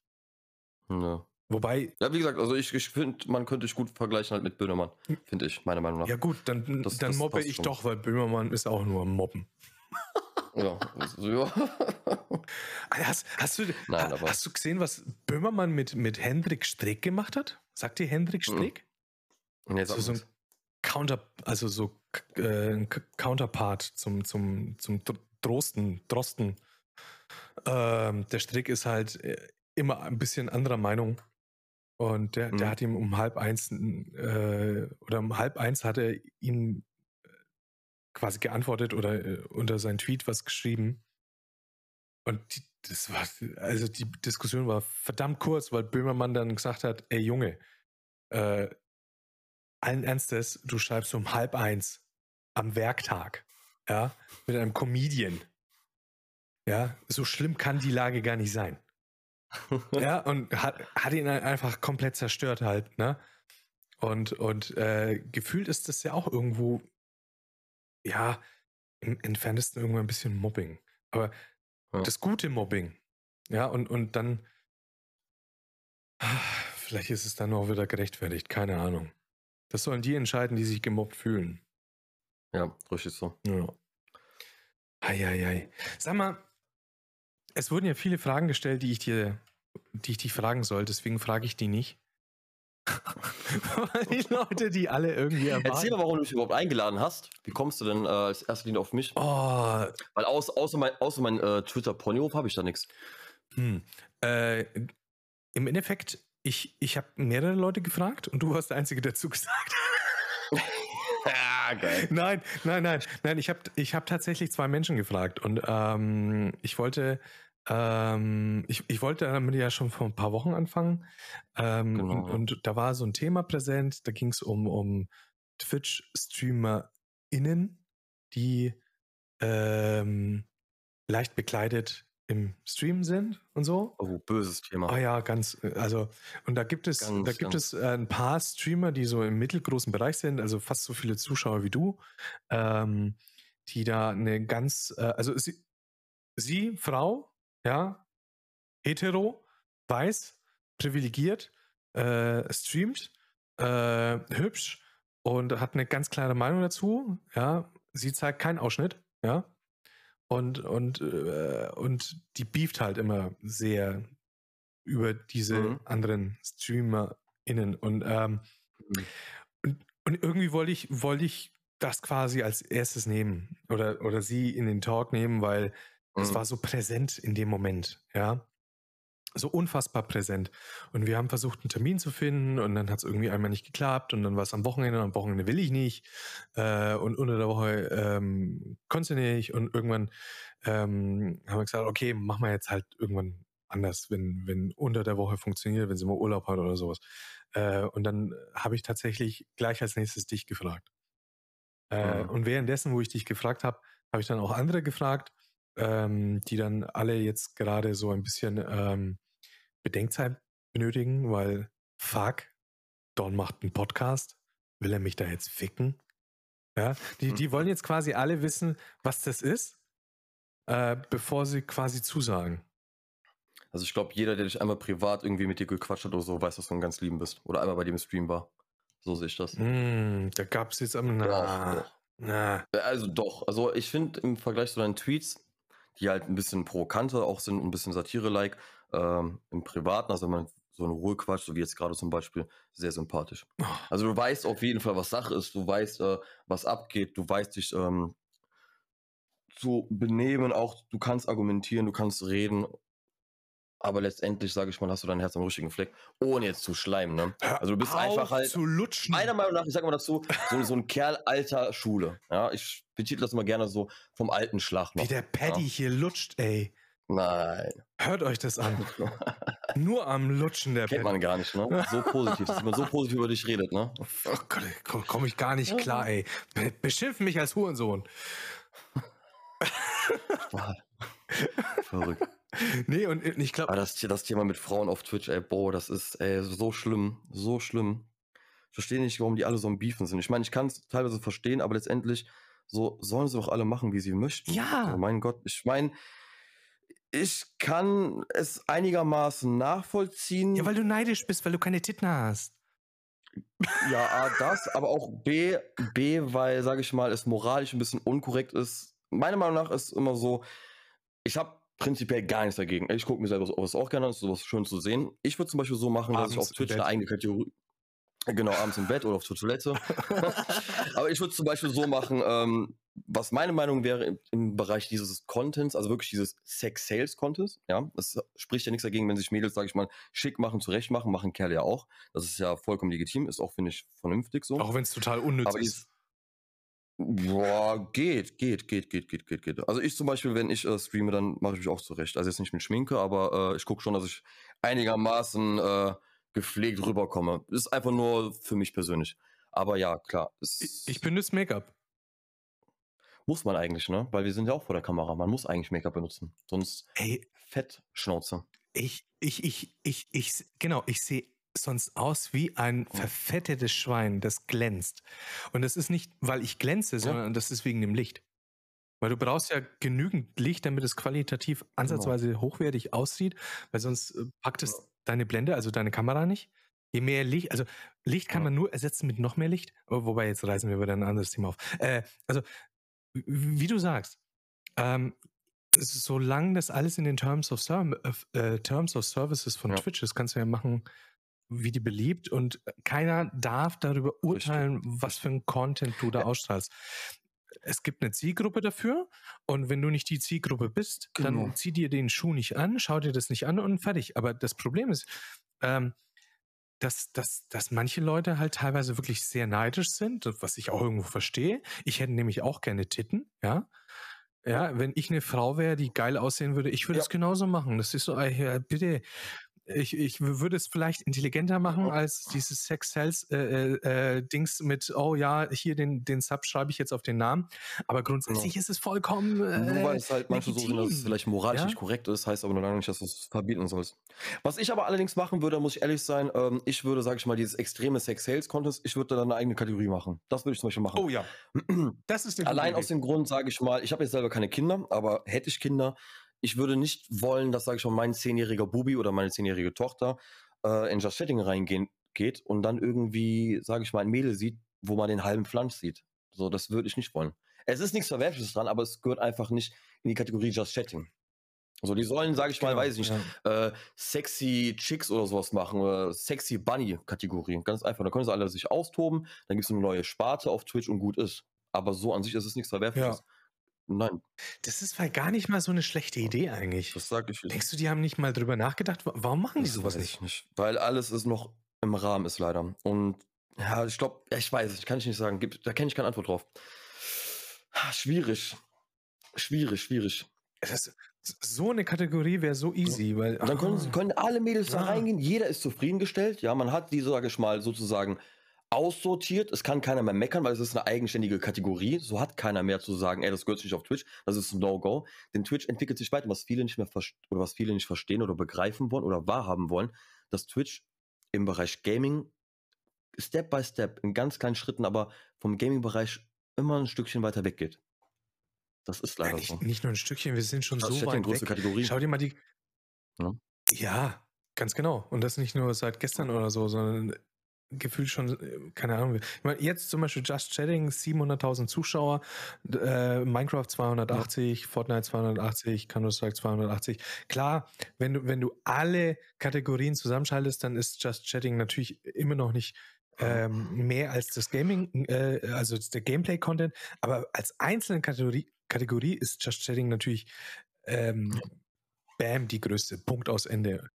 Ja. Wobei. Ja, wie gesagt, also ich, ich finde, man könnte dich gut vergleichen halt mit Böhmermann. Hm. Finde ich, meiner Meinung nach. Ja, gut, dann, das, dann das mobbe ich schon. doch, weil Böhmermann ist auch nur Mobben. Ja, ja. Hast, hast, du, Nein, hast du gesehen, was Böhmermann mit, mit Hendrik Streeck gemacht hat? Sagt dir Hendrik Mhm. Strick? Nee, So, so ein Counter, also so äh, Counterpart zum, zum, zum Dr- Drosten, Drosten. Ähm, der Strick ist halt äh, immer ein bisschen anderer Meinung. Und der, der Mhm. hat ihm um halb eins äh, oder um halb eins hat er ihm quasi geantwortet oder äh, unter seinen Tweet was geschrieben. Und die, das war, also die Diskussion war verdammt kurz, weil Böhmermann dann gesagt hat, ey Junge, äh, allen Ernstes, du schreibst um halb eins am Werktag, ja, mit einem Comedian. Ja, so schlimm kann die Lage gar nicht sein. Ja, und hat, hat ihn ein- einfach komplett zerstört halt, ne? Und, und äh, gefühlt ist das ja auch irgendwo, ja, im entferntesten irgendwo ein bisschen Mobbing. Aber Ja. das gute Mobbing, ja, und, und dann, vielleicht ist es dann auch wieder gerechtfertigt, keine Ahnung. Das sollen die entscheiden, die sich gemobbt fühlen. Ja, richtig so. Ja. Eieiei. Sag mal, es wurden ja viele Fragen gestellt, die ich dir, die ich dich fragen soll, deswegen frage ich die nicht. Die Leute, die alle irgendwie Erzähl erwarten. mal, warum du mich überhaupt eingeladen hast. Wie kommst du denn äh, als erste Linie auf mich? Oh, Weil aus, außer mein, außer mein äh, Twitter-Ponyhof habe ich da nichts. hm. äh, Im Endeffekt, ich, ich habe mehrere Leute gefragt und du warst der Einzige, der dazu gesagt Ja, geil. Nein, nein, nein, nein. Ich habe ich hab tatsächlich zwei Menschen gefragt und ähm, ich wollte, ähm, ich, ich wollte damit ja schon vor ein paar Wochen anfangen. Ähm, Genau. und, und da war so ein Thema präsent. Da ging es um, um Twitch-StreamerInnen, die ähm, leicht bekleidet im Stream sind und so. Oh, böses Thema. Ah ja, ganz, also, und da gibt es, Ganz, da gibt ganz- es äh, ein paar Streamer, die so im mittelgroßen Bereich sind, also fast so viele Zuschauer wie du, ähm, die da eine ganz, äh, also sie, sie, Frau, ja, hetero, weiß, privilegiert, äh, streamt, äh, hübsch und hat eine ganz klare Meinung dazu, ja, sie zeigt keinen Ausschnitt, ja, und, und, äh, und die beeft halt immer sehr über diese Mhm. anderen StreamerInnen. Und, ähm, Mhm. und, und irgendwie wollte ich, wollte ich das quasi als erstes nehmen oder, oder sie in den Talk nehmen, weil es Mhm. war so präsent in dem Moment, ja. So unfassbar präsent. Und wir haben versucht, einen Termin zu finden und dann hat es irgendwie einmal nicht geklappt und dann war es am Wochenende und am Wochenende will ich nicht. Äh, und unter der Woche ähm, konnte nicht und irgendwann ähm, haben wir gesagt, okay, machen wir jetzt halt irgendwann anders, wenn, wenn unter der Woche funktioniert, wenn sie mal Urlaub hat oder sowas. Äh, und dann habe ich tatsächlich gleich als nächstes dich gefragt. Äh, Mhm. Und währenddessen, wo ich dich gefragt habe, habe ich dann auch andere gefragt, ähm, die dann alle jetzt gerade so ein bisschen ähm, Bedenkzeit benötigen, weil fuck, Don macht einen Podcast, will er mich da jetzt ficken? Ja, die, Hm. die wollen jetzt quasi alle wissen, was das ist, äh, bevor sie quasi zusagen. Also ich glaube, jeder, der dich einmal privat irgendwie mit dir gequatscht hat oder so, weiß, dass du ein ganz lieben bist. Oder einmal bei dem im Stream war. So sehe ich das. Mm, da gab es jetzt am. Na, na. Also doch. Also ich finde im Vergleich zu deinen Tweets, die halt ein bisschen provokanter auch sind, ein bisschen Satire-like, ähm, im Privaten, also wenn man so eine Ruhe quatscht, so wie jetzt gerade zum Beispiel, sehr sympathisch. Oh, Also du weißt auf jeden Fall, was Sache ist, du weißt, äh, was abgeht, du weißt dich ähm, zu benehmen, auch du kannst argumentieren, du kannst reden, aber letztendlich, sage ich mal, hast du dein Herz am richtigen Fleck, ohne jetzt zu schleimen. Ne? Also du bist auf einfach halt zu lutschen. meiner Meinung nach, ich sag mal dazu, so, so ein Kerl alter Schule. Ja, ich betitel das immer gerne so vom alten Schlag noch. Wie der Paddy hier lutscht, ey. Nein, Hört euch das an. Nur am Lutschen der kennt Paddy. man gar nicht, ne? So positiv, dass jemand so positiv über dich redet, ne? Oh Gott, komme komm ich gar nicht klar, ey. Be beschimpf mich als Hurensohn. Verrückt. Nee, und ich glaube, Aber das, das Thema mit Frauen auf Twitch, ey, boah, das ist ey, so schlimm, so schlimm. Ich verstehe nicht, warum die alle so am Beefen sind. Ich meine, ich kann es teilweise verstehen, aber letztendlich so sollen sie doch alle machen, wie sie möchten. Ja. Oh mein Gott, ich meine, ich kann es einigermaßen nachvollziehen. ja, weil du neidisch bist, weil du keine Titten hast. Ja, A, das, aber auch B, B, weil, sage ich mal, es moralisch ein bisschen unkorrekt ist. Meiner Meinung nach ist immer so, ich habe prinzipiell gar nichts dagegen. Ich gucke mir selber sowas auch gerne an, ist sowas schön zu sehen. Ich würde zum Beispiel so machen, dass ich Abends auf Twitch eine eigene Kategorie. Genau, abends im Bett oder auf der Toilette. Aber ich würde zum Beispiel so machen, ähm, was meine Meinung wäre im, im, Bereich dieses Contents, also wirklich dieses Sex-Sales-Contents, ja, das spricht ja nichts dagegen, wenn sich Mädels, sage ich mal, schick machen, zurecht machen, machen Kerle ja auch. Das ist ja vollkommen legitim, ist auch, finde ich, vernünftig so. Auch wenn es total unnütz ist. Boah, geht, geht, geht, geht, geht, geht, geht. Also ich zum Beispiel, wenn ich äh, streame, dann mache ich mich auch zurecht. Also jetzt nicht mit Schminke, aber äh, ich gucke schon, dass ich einigermaßen äh, gepflegt rüberkomme. Das ist einfach nur für mich persönlich. Aber ja, klar. Ich, ich benutze Make-up. Muss man eigentlich, ne? Weil wir sind ja auch vor der Kamera. Man muss eigentlich Make-up benutzen. Sonst Ey, Fettschnauze. Ich, ich, ich, ich, ich, genau, ich sehe sonst aus wie ein verfettetes Schwein, das glänzt. Und das ist nicht, weil ich glänze, sondern ja. das ist wegen dem Licht. Weil du brauchst ja genügend Licht, damit es qualitativ genau. ansatzweise genau. hochwertig aussieht, weil sonst äh, packt es deine Blende, also deine Kamera nicht. Je mehr Licht, also Licht kann ja. man nur ersetzen mit noch mehr Licht. Oh, wobei, jetzt reißen wir wieder ein anderes Thema auf. Äh, also, wie du sagst, ähm, solange das alles in den Terms of, äh, Terms of Services von ja. Twitch ist, kannst du ja machen, wie die beliebt und keiner darf darüber urteilen, Richtig. was für ein Content du da ja. ausstrahlst. Es gibt eine Zielgruppe dafür und wenn du nicht die Zielgruppe bist, genau. dann zieh dir den Schuh nicht an, schau dir das nicht an und fertig. Aber das Problem ist, ähm, dass, dass, dass manche Leute halt teilweise wirklich sehr neidisch sind, was ich auch irgendwo verstehe. Ich hätte nämlich auch gerne Titten, ja. Ja, wenn ich eine Frau wäre, die geil aussehen würde, ich würde es genauso machen. Das ist so, bitte, ich, ich würde es vielleicht intelligenter machen als dieses Sex Sales äh, äh, äh, Dings mit, oh ja, hier den, den Sub schreibe ich jetzt auf den Namen. Aber grundsätzlich genau. ist es vollkommen. Äh, Nur weil es halt manche so sind, dass es vielleicht moralisch ja? nicht korrekt ist, heißt aber nur lange nicht, dass du es verbieten sollst. Was ich aber allerdings machen würde, muss ich ehrlich sein, ähm, ich würde, sage ich mal, dieses extreme Sex Sales Contest, ich würde da eine eigene Kategorie machen. Das würde ich zum Beispiel machen. Oh ja. Das ist Allein aus dem Grund, sage ich mal, ich habe jetzt selber keine Kinder, aber hätte ich Kinder, ich würde nicht wollen, dass, sage ich mal, mein zehnjähriger Bubi oder meine zehnjährige Tochter äh, in Just Chatting reingehen geht und dann irgendwie, sage ich mal, ein Mädel sieht, wo man den halben Flansch sieht. So, das würde ich nicht wollen. Es ist nichts Verwerfliches dran, aber es gehört einfach nicht in die Kategorie Just Chatting. So, die sollen, sage ich mal, genau, weiß ich nicht, ja. äh, sexy Chicks oder sowas machen oder sexy Bunny-Kategorie. Ganz einfach. Da können sie alle sich austoben, dann gibt es eine neue Sparte auf Twitch und gut ist. Aber so an sich ist es nichts Verwerfliches. Ja. Nein. Das ist weil gar nicht mal so eine schlechte Idee eigentlich. Das sage ich. Denkst du, die haben nicht mal drüber nachgedacht? Warum machen die sowas nicht? nicht? Weil alles ist noch im Rahmen ist leider. Und ja, ich glaube, ich weiß, ich kann ich nicht sagen. da kenne ich keine Antwort drauf. Schwierig. Schwierig, schwierig. Das, so eine Kategorie wäre so easy, weil. Und dann können, oh, können alle Mädels ja. da reingehen, jeder ist zufriedengestellt. Ja, man hat die, sage ich mal, sozusagen aussortiert. Es kann keiner mehr meckern, weil es ist eine eigenständige Kategorie. So hat keiner mehr zu sagen, ey, das gehört nicht auf Twitch. Das ist ein No-Go. Denn Twitch entwickelt sich weiter, was viele nicht mehr oder was viele nicht verstehen oder begreifen wollen oder wahrhaben wollen, dass Twitch im Bereich Gaming Step by Step in ganz kleinen Schritten, aber vom Gaming-Bereich immer ein Stückchen weiter weggeht. Das ist leider ja, nicht, so. Nicht nur ein Stückchen, wir sind schon das so weit große weg. Kategorie. Schau dir mal die. Ja. ja, ganz genau. Und das nicht nur seit gestern oder so, sondern gefühlt schon, äh, keine Ahnung. Ich meine, jetzt zum Beispiel Just Chatting, 700.000 Zuschauer, äh, Minecraft 280, ja. Fortnite 280, Counter-Strike 280. Klar, wenn du, wenn du alle Kategorien zusammenschaltest, dann ist Just Chatting natürlich immer noch nicht ähm, mehr als das Gaming, äh, also der Gameplay-Content, aber als einzelne Kategorie, Kategorie ist Just Chatting natürlich ähm, Bam die größte. Punkt aus Ende.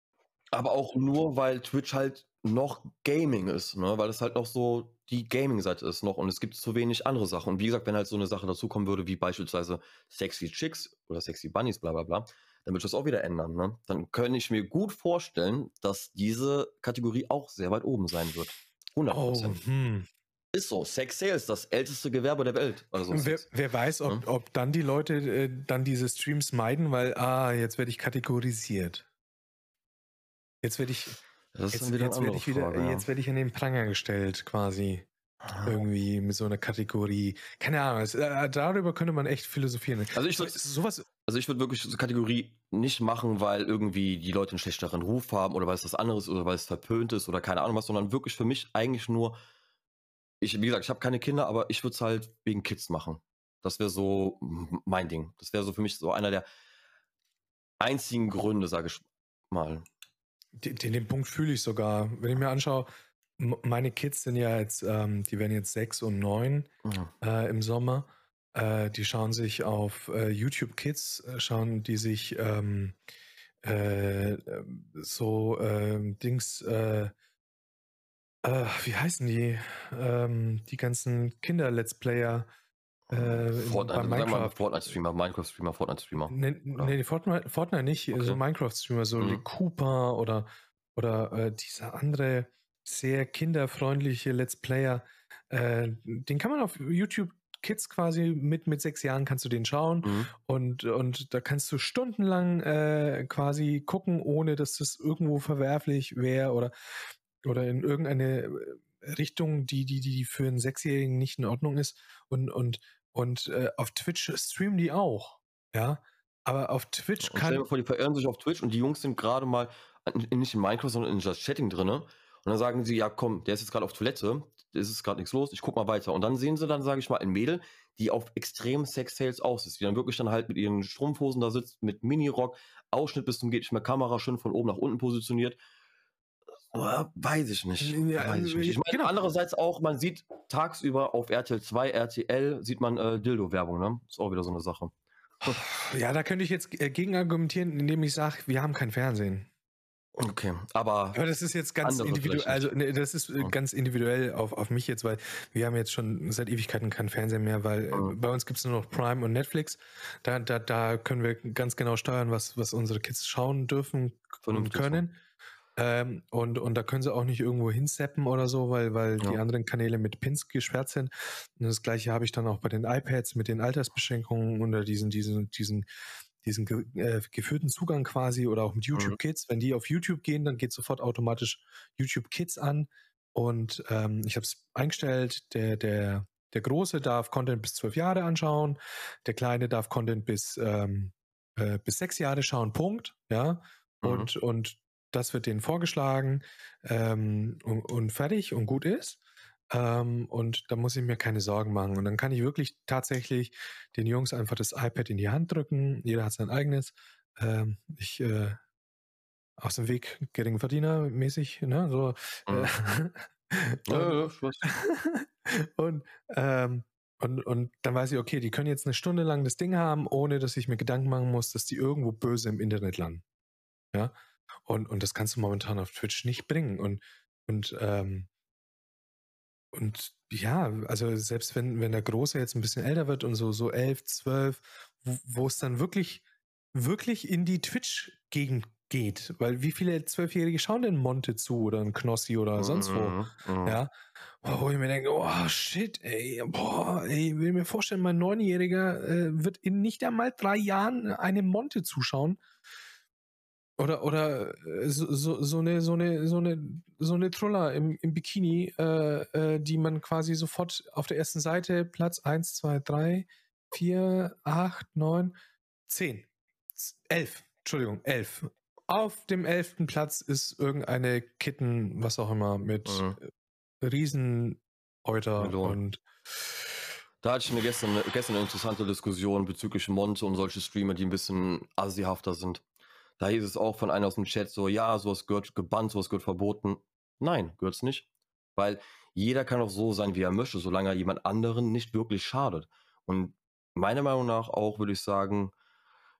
Aber auch nur, weil Twitch halt noch Gaming ist, ne? weil es halt noch so die Gaming-Seite ist noch und es gibt zu wenig andere Sachen. Und wie gesagt, wenn halt so eine Sache dazukommen würde, wie beispielsweise Sexy Chicks oder Sexy Bunnies, bla bla bla, dann würde ich das auch wieder ändern. Ne? Dann könnte ich mir gut vorstellen, dass diese Kategorie auch sehr weit oben sein wird. 100%. Oh, hm. Ist so. Sex Sales, das älteste Gewerbe der Welt. Also wer, wer, weiß, ob, ja? ob dann die Leute äh, dann diese Streams meiden, weil, ah, jetzt werde ich kategorisiert. Jetzt werde ich, das jetzt, jetzt werde ich wieder, Frage, ja. jetzt werde ich an den Pranger gestellt, quasi. Ah. Irgendwie mit so einer Kategorie. Keine Ahnung, es, äh, darüber könnte man echt philosophieren. Also ich würde sowas. Also ich würde wirklich so eine Kategorie nicht machen, weil irgendwie die Leute einen schlechteren Ruf haben oder weil es was anderes oder weil es verpönt ist oder keine Ahnung was, sondern wirklich für mich eigentlich nur. Ich, wie gesagt, ich habe keine Kinder, aber ich würde es halt wegen Kids machen. Das wäre so mein Ding. Das wäre so für mich so einer der einzigen Gründe, sage ich mal. Den, den, Punkt fühle ich sogar. Wenn ich mir anschaue, meine Kids sind ja jetzt, ähm, die werden jetzt sechs und neun Mhm. äh, im Sommer. Äh, die schauen sich auf äh, YouTube Kids, äh, schauen die sich ähm, äh, ähm, so ähm, Dings, äh, wie heißen die? Ähm, die ganzen Kinder-Let's Player äh, Fortnite, bei Minecraft. Fortnite-Streamer, Minecraft-Streamer, Fortnite-Streamer. Nee, nee, Fortnite, Fortnite nicht, so Okay. Minecraft-Streamer, so Mhm. Cooper oder, oder äh, dieser andere sehr kinderfreundliche Let's Player. Äh, den kann man auf YouTube Kids quasi mit, mit sechs Jahren kannst du den schauen Mhm. und, und da kannst du stundenlang äh, quasi gucken, ohne dass das irgendwo verwerflich wäre oder, oder in irgendeine Richtung, die, die, die für einen Sechsjährigen nicht in Ordnung ist. Und, und, und äh, auf Twitch streamen die auch. Ja. Aber auf Twitch Und stell kann. dir vor, die verirren sich auf Twitch und die Jungs sind gerade mal nicht in Minecraft, sondern in das Chatting drinne. Und dann sagen sie, ja komm, der ist jetzt gerade auf Toilette, es ist gerade nichts los, ich guck mal weiter. Und dann sehen sie dann, sage ich mal, ein Mädel, die auf extrem Sex-Sales aus ist, die dann wirklich dann halt mit ihren Strumpfhosen da sitzt, mit Minirock, Ausschnitt bis zum geht nicht mehr, Kamera schön von oben nach unten positioniert. Äh, Weiß ich nicht. Ja, Weiß ich nicht. Ich meine, genau. andererseits auch, man sieht tagsüber auf RTL 2, RTL, sieht man äh, Dildo-Werbung, ne? Ist auch wieder so eine Sache. Ja, da könnte ich jetzt äh, gegen argumentieren, indem ich sage, wir haben kein Fernsehen. Okay, aber Aber das ist jetzt ganz individuell, also ne, das ist äh, Ja. ganz individuell auf, auf mich jetzt, weil wir haben jetzt schon seit Ewigkeiten kein Fernsehen mehr, weil äh, Mhm. bei uns gibt es nur noch Prime und Netflix. Da, da, da können wir ganz genau steuern, was, was unsere Kids schauen dürfen und Vernünftig, ja. können. Ähm, und, und da können sie auch nicht irgendwo hinseppen oder so, weil, weil die Ja. anderen Kanäle mit Pins gesperrt sind. Und das gleiche habe ich dann auch bei den iPads mit den Altersbeschränkungen oder diesen, diesen, diesen, diesen ge äh, geführten Zugang quasi oder auch mit YouTube Mhm. Kids. Wenn die auf YouTube gehen, dann geht sofort automatisch YouTube Kids an. Und ähm, ich habe es eingestellt, der, der, der Große darf Content bis zwölf Jahre anschauen, der Kleine darf Content bis, ähm, äh, bis sechs Jahre schauen, Punkt. Ja. Mhm. Und, und das wird denen vorgeschlagen ähm, und, und fertig und gut ist. Ähm, und da muss ich mir keine Sorgen machen. Und dann kann ich wirklich tatsächlich den Jungs einfach das iPad in die Hand drücken. Jeder hat sein eigenes. Ähm, ich äh, aus dem Weg Geringverdiener mäßig, ne? So. Mhm. Äh, Ja, und, ja, und, ähm, und, und dann weiß ich, okay, die können jetzt eine Stunde lang das Ding haben, ohne dass ich mir Gedanken machen muss, dass die irgendwo böse im Internet landen. Ja. Und, und das kannst du momentan auf Twitch nicht bringen. Und, und, ähm, und ja, also selbst wenn, wenn der Große jetzt ein bisschen älter wird und so, so elf, zwölf, wo, es dann wirklich, wirklich in die Twitch-Gegend geht. Weil wie viele Zwölfjährige schauen denn Monte zu oder ein Knossi oder sonst wo? Mhm, mhm. Ja. Wo ich mir denke, oh shit, ey, boah, ey, ich will mir vorstellen, mein Neunjähriger äh, wird in nicht einmal drei Jahren einem Monte zuschauen. Oder, oder äh, so, so, so eine, so eine, so eine, so eine Truller im, im Bikini, äh, äh, die man quasi sofort auf der ersten Seite, Platz 1, 2, 3, 4, 8, 9, 10, 11, Entschuldigung, 11. Auf dem elften Platz ist irgendeine Kitten, was auch immer, mit Mhm. Rieseneuter Melone. und Da hatte ich mir gestern, gestern eine interessante Diskussion bezüglich Monte und solche Streamer, die ein bisschen assihafter sind. Da hieß es auch von einer aus dem Chat so, ja, sowas gehört gebannt, sowas gehört verboten. Nein, gehört's nicht. Weil jeder kann auch so sein, wie er möchte, solange er jemand anderen nicht wirklich schadet. Und meiner Meinung nach auch, würde ich sagen,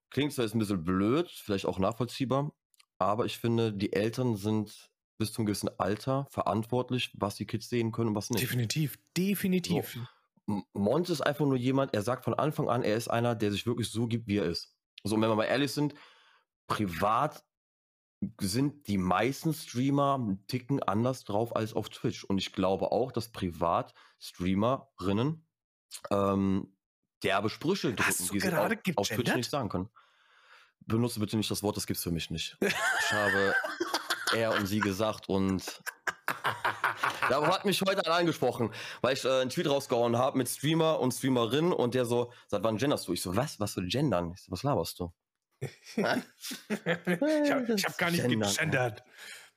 klingt zwar jetzt ein bisschen blöd, vielleicht auch nachvollziehbar, aber ich finde, die Eltern sind bis zum gewissen Alter verantwortlich, was die Kids sehen können und was nicht. definitiv, definitiv. M- Monte ist einfach nur jemand, er sagt von Anfang an, er ist einer, der sich wirklich so gibt, wie er ist. So, und wenn wir mal ehrlich sind, privat sind die meisten Streamer einen Ticken anders drauf als auf Twitch. Und ich glaube auch, dass privat Streamerinnen ähm, derbe Sprüche drücken, die sie auf, auf Twitch nicht sagen können. Benutze bitte nicht das Wort, das gibt's für mich nicht. Ich habe er und sie gesagt und da hat mich heute einer angesprochen, weil ich äh, einen Tweet rausgehauen habe mit Streamer und Streamerin und der so, seit wann genderst du? Ich so, was? Was für gendern? Ich so, was laberst du? ich habe hab gar nicht Gendern, gegendert.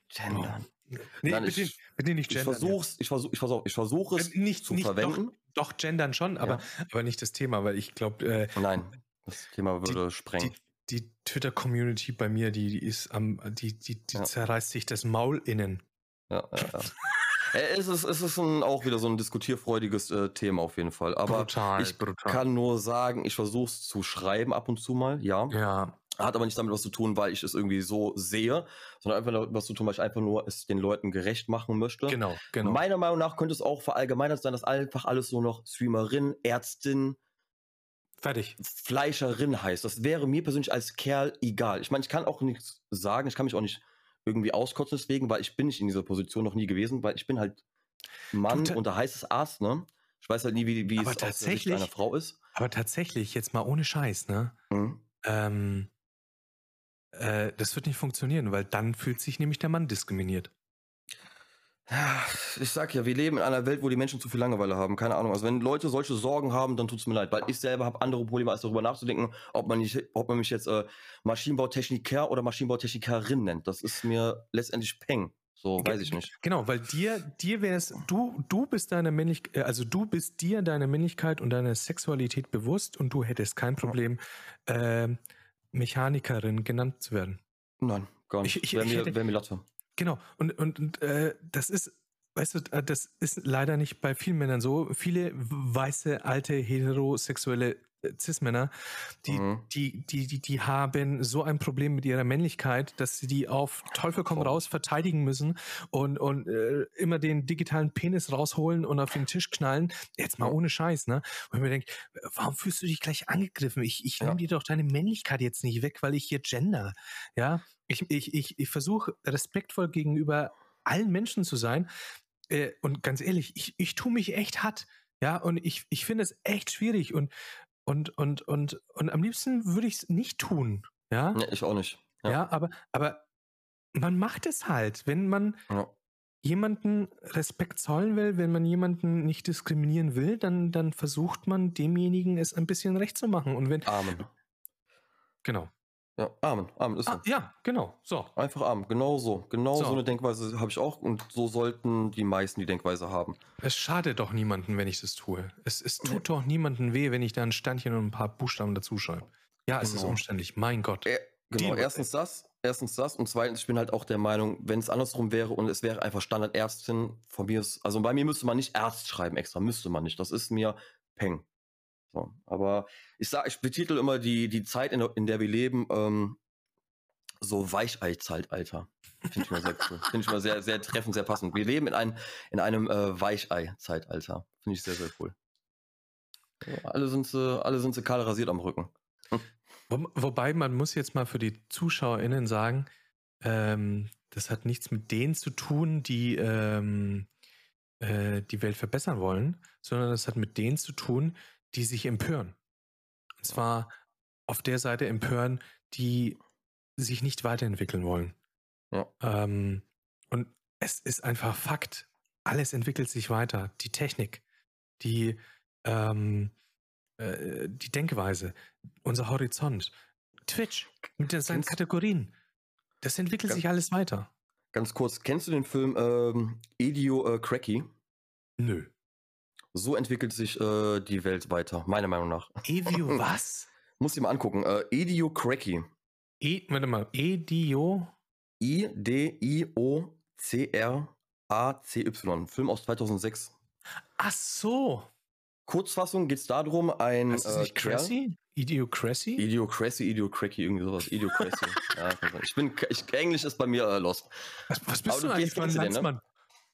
Gendern. Nee, Nein, bitte, ich- bitte nicht Ich gendern. versuch's, ich versuch, ich versuch, ich versuche es Äh, nicht, zu nicht verwenden. Doch, doch, gendern schon, aber, aber nicht das Thema, weil ich glaube, äh, Nein, das Thema würde sprengen. die, die Twitter-Community bei mir, die, die ist am, die, die, die Ja. zerreißt sich das Maul innen. Ja, ja, ja. Äh, es ist, es ist ein, auch wieder so ein diskutierfreudiges äh, Thema auf jeden Fall. Aber brutal, ich brutal. kann nur sagen, ich versuche es zu schreiben ab und zu mal, ja. Ja, Hat aber nicht damit was zu tun, weil ich es irgendwie so sehe, sondern einfach damit was zu tun, weil ich einfach nur es den Leuten gerecht machen möchte. genau, genau. Meiner Meinung nach könnte es auch verallgemeinert sein, dass einfach alles so noch Streamerin, Ärztin, Fertig. Fleischerin heißt. Das wäre mir persönlich als Kerl egal. Ich meine, ich kann auch nichts sagen, ich kann mich auch nicht irgendwie auskotzen deswegen, weil ich bin nicht in dieser Position noch nie gewesen, weil ich bin halt Mann ta- und da heißt es Arzt, ne? Ich weiß halt nie, wie, wie es Aber aus tatsächlich- einer Frau ist. Aber tatsächlich, jetzt mal ohne Scheiß, ne? Mhm. Ähm, äh, das wird nicht funktionieren, weil dann fühlt sich nämlich der Mann diskriminiert. Ja, Ich sag ja, wir leben in einer Welt, wo die Menschen zu viel Langeweile haben. Keine Ahnung. Also wenn Leute solche Sorgen haben, dann tut's mir leid, weil ich selber habe andere Probleme, als darüber nachzudenken, ob man, nicht, ob man mich jetzt äh, Maschinenbautechniker oder Maschinenbautechnikerin nennt. Das ist mir letztendlich Peng. So, weiß ich nicht. Genau, weil dir, dir wär's, du, du bist deiner Männlichkeit, also du bist dir deiner Männlichkeit und deiner Sexualität bewusst und du hättest kein Problem, ähm, Mechanikerin genannt zu werden. Nein, gar nicht. Ich- ich- Wäre ich mir, hätte- wär mir Latte. Genau, und, und, und äh, das ist, weißt du, äh, das ist leider nicht bei vielen Männern so. Viele weiße, alte, heterosexuelle äh, Cis-Männer, die, Mhm. die, die, die, die haben so ein Problem mit ihrer Männlichkeit, dass sie die auf Teufel komm Voll. raus verteidigen müssen und, und äh, immer den digitalen Penis rausholen und auf den Tisch knallen. Jetzt mal ohne Scheiß, ne? Und ich mir denke, warum fühlst du dich gleich angegriffen? Ich, ich Ja. nehme dir doch deine Männlichkeit jetzt nicht weg, weil ich hier gender. Ja, ich, ich, ich, ich versuche respektvoll gegenüber allen Menschen zu sein. Äh, und ganz ehrlich, ich, ich tue mich echt hart. Ja, und ich, ich finde es echt schwierig. Und, und, und, und, und am liebsten würde ich es nicht tun. Ja, Nee, ich auch nicht. ja. ja. aber, aber man macht es halt, wenn man Ja. jemanden Respekt zollen will, wenn man jemanden nicht diskriminieren will, dann, dann versucht man demjenigen es ein bisschen recht zu machen. Und wenn, Amen. genau. Ja, Amen. Amen ist so. Ah, ja, genau. So. Einfach Amen. Genau so. Genau so, So. eine Denkweise habe ich auch und so sollten die meisten die Denkweise haben. Es schadet doch niemanden, wenn ich das tue. Es, es Nee. tut doch niemanden weh, wenn ich da ein Sternchen und ein paar Buchstaben dazu schreibe. Ja, es ist Genau. umständlich. Mein Gott. Äh, genau, Die- erstens das, erstens das und zweitens, ich bin halt auch der Meinung, wenn es andersrum wäre und es wäre einfach Standardärztin, von mir ist, also bei mir müsste man nicht Arzt schreiben extra, müsste man nicht. Das ist mir Peng. So, aber ich sag, ich betitel immer die, die Zeit, in der, in der wir leben, ähm, so Weichei-Zeitalter. Finde ich mal sehr cool. Finde ich mal sehr, sehr treffend, sehr passend. Wir leben in, ein, in einem äh, Weichei-Zeitalter. Finde ich sehr, sehr cool. Ja, alle sind sie, alle sind sie kahl rasiert am Rücken. Wo, wobei man muss jetzt mal für die ZuschauerInnen sagen, ähm, das hat nichts mit denen zu tun, die ähm, äh, die Welt verbessern wollen, sondern das hat mit denen zu tun, die sich empören. Und zwar auf der Seite empören, die sich nicht weiterentwickeln wollen. Ja. Ähm, und es ist einfach Fakt. Alles entwickelt sich weiter. Die Technik, die, ähm, äh, die Denkweise, unser Horizont, Twitch mit der, seinen Kategorien. Das entwickelt Ganz- sich alles weiter. Ganz kurz, kennst du den Film ähm, Idio äh, Cracky? Nö. So entwickelt sich äh, die Welt weiter, meiner Meinung nach. Evio was? Muss ich mal angucken. Äh, Idio Cracky. E, warte mal, Edio. I-D-I-O-C-R-A-C-Y. Film aus 2006. Ach so. Kurzfassung geht es darum, ein Heißt das äh, nicht Kerl- Cressy? Idiocracy? Idiocracy, Idiocracky, irgendwie sowas. Idiocracy. ja, ich bin, ich, Englisch ist bei mir äh, lost. was, was Aber bist du du eigentlich für ein kennst du den, ne?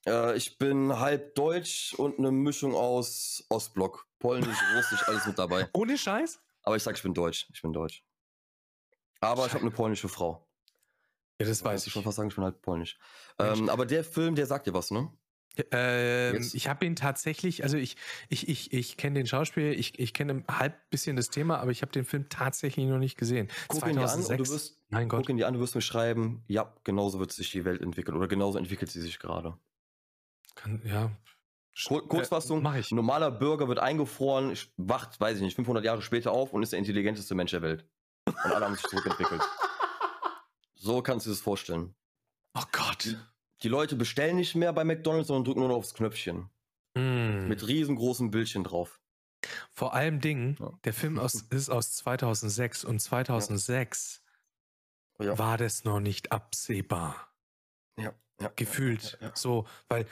Äh, ich bin halb deutsch und eine Mischung aus Ostblock. Polnisch, Russisch, alles mit dabei. Ohne Scheiß? Aber ich sag, ich bin deutsch. Ich bin deutsch. Aber ich habe eine polnische Frau. Ja, das Weiß ich ich. schon fast sagen, ich bin halt polnisch. Ähm, aber der Film, der sagt dir was, ne? Ähm, ich habe ihn tatsächlich, also ich, ich, ich, ich kenne den Schauspieler, ich, ich kenne ein halb bisschen das Thema, aber ich habe den Film tatsächlich noch nicht gesehen. Guck ihn dir an und du wirst, mein Gott. guck ihn dir an, du wirst mir schreiben, ja, genauso wird sich die Welt entwickeln oder genauso entwickelt sie sich gerade. Kann, ja. Kur Kurzfassung, Äh, ich. ein normaler Bürger wird eingefroren, wacht, weiß ich nicht, 500 Jahre später auf und ist der intelligenteste Mensch der Welt. Und alle haben sich zurückentwickelt. So kannst du dir das vorstellen. Oh Gott. Die Leute bestellen nicht mehr bei McDonalds, sondern drücken nur noch aufs Knöpfchen. Mm. Mit riesengroßen Bildchen drauf. Vor allem Dingen, Ja. der Film aus, ist aus 2006 und 2006 Ja. war das noch nicht absehbar. Ja, ja, Gefühlt. So, weil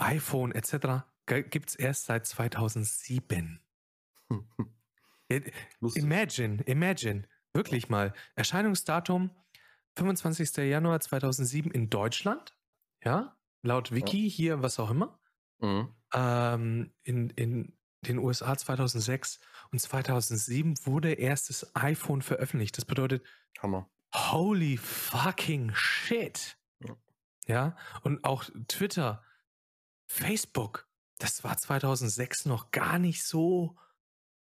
iPhone etc. gibt es erst seit 2007. Lustig. Imagine, imagine, wirklich mal. Erscheinungsdatum 25. Januar 2007 in Deutschland, ja, laut Wiki, hier, was auch immer. Mhm. Ähm, in, in den USA 2006 und 2007 wurde erstes iPhone veröffentlicht. Das bedeutet, Hammer. holy fucking shit. Ja. Ja, und auch Twitter, Facebook, das war 2006 noch gar nicht so,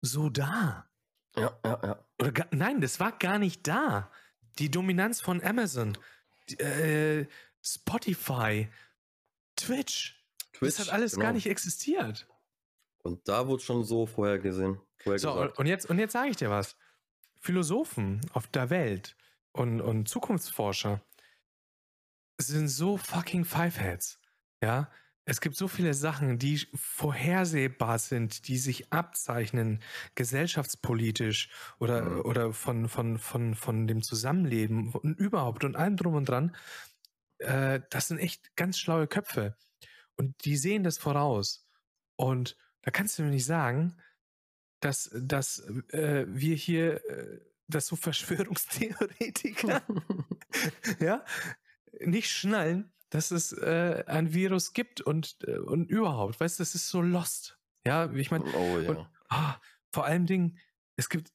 so da. Ja, ja, ja. Oder gar, nein, das war gar nicht da. Die Dominanz von Amazon, äh, Spotify, Twitch, das hat alles gar genau. nicht existiert. Und da wurde schon so vorher gesehen. Vorher So, und, gesagt. und jetzt, und jetzt sage ich dir was. Philosophen auf der Welt und, und Zukunftsforscher sind so fucking Fiveheads. Ja, es gibt so viele Sachen, die vorhersehbar sind, die sich abzeichnen, gesellschaftspolitisch oder, Mhm. oder von, von, von, von dem Zusammenleben und überhaupt und allem drum und dran. Äh, das sind echt ganz schlaue Köpfe. Und die sehen das voraus. Und da kannst du mir nicht sagen, dass, dass äh, wir hier, äh, dass so Verschwörungstheoretiker ja, nicht schnallen, dass es äh, ein Virus gibt und, äh, und überhaupt, weißt du, das ist so lost. Ja, ich meine, oh ja. und- ah, vor allem Dingen, es gibt,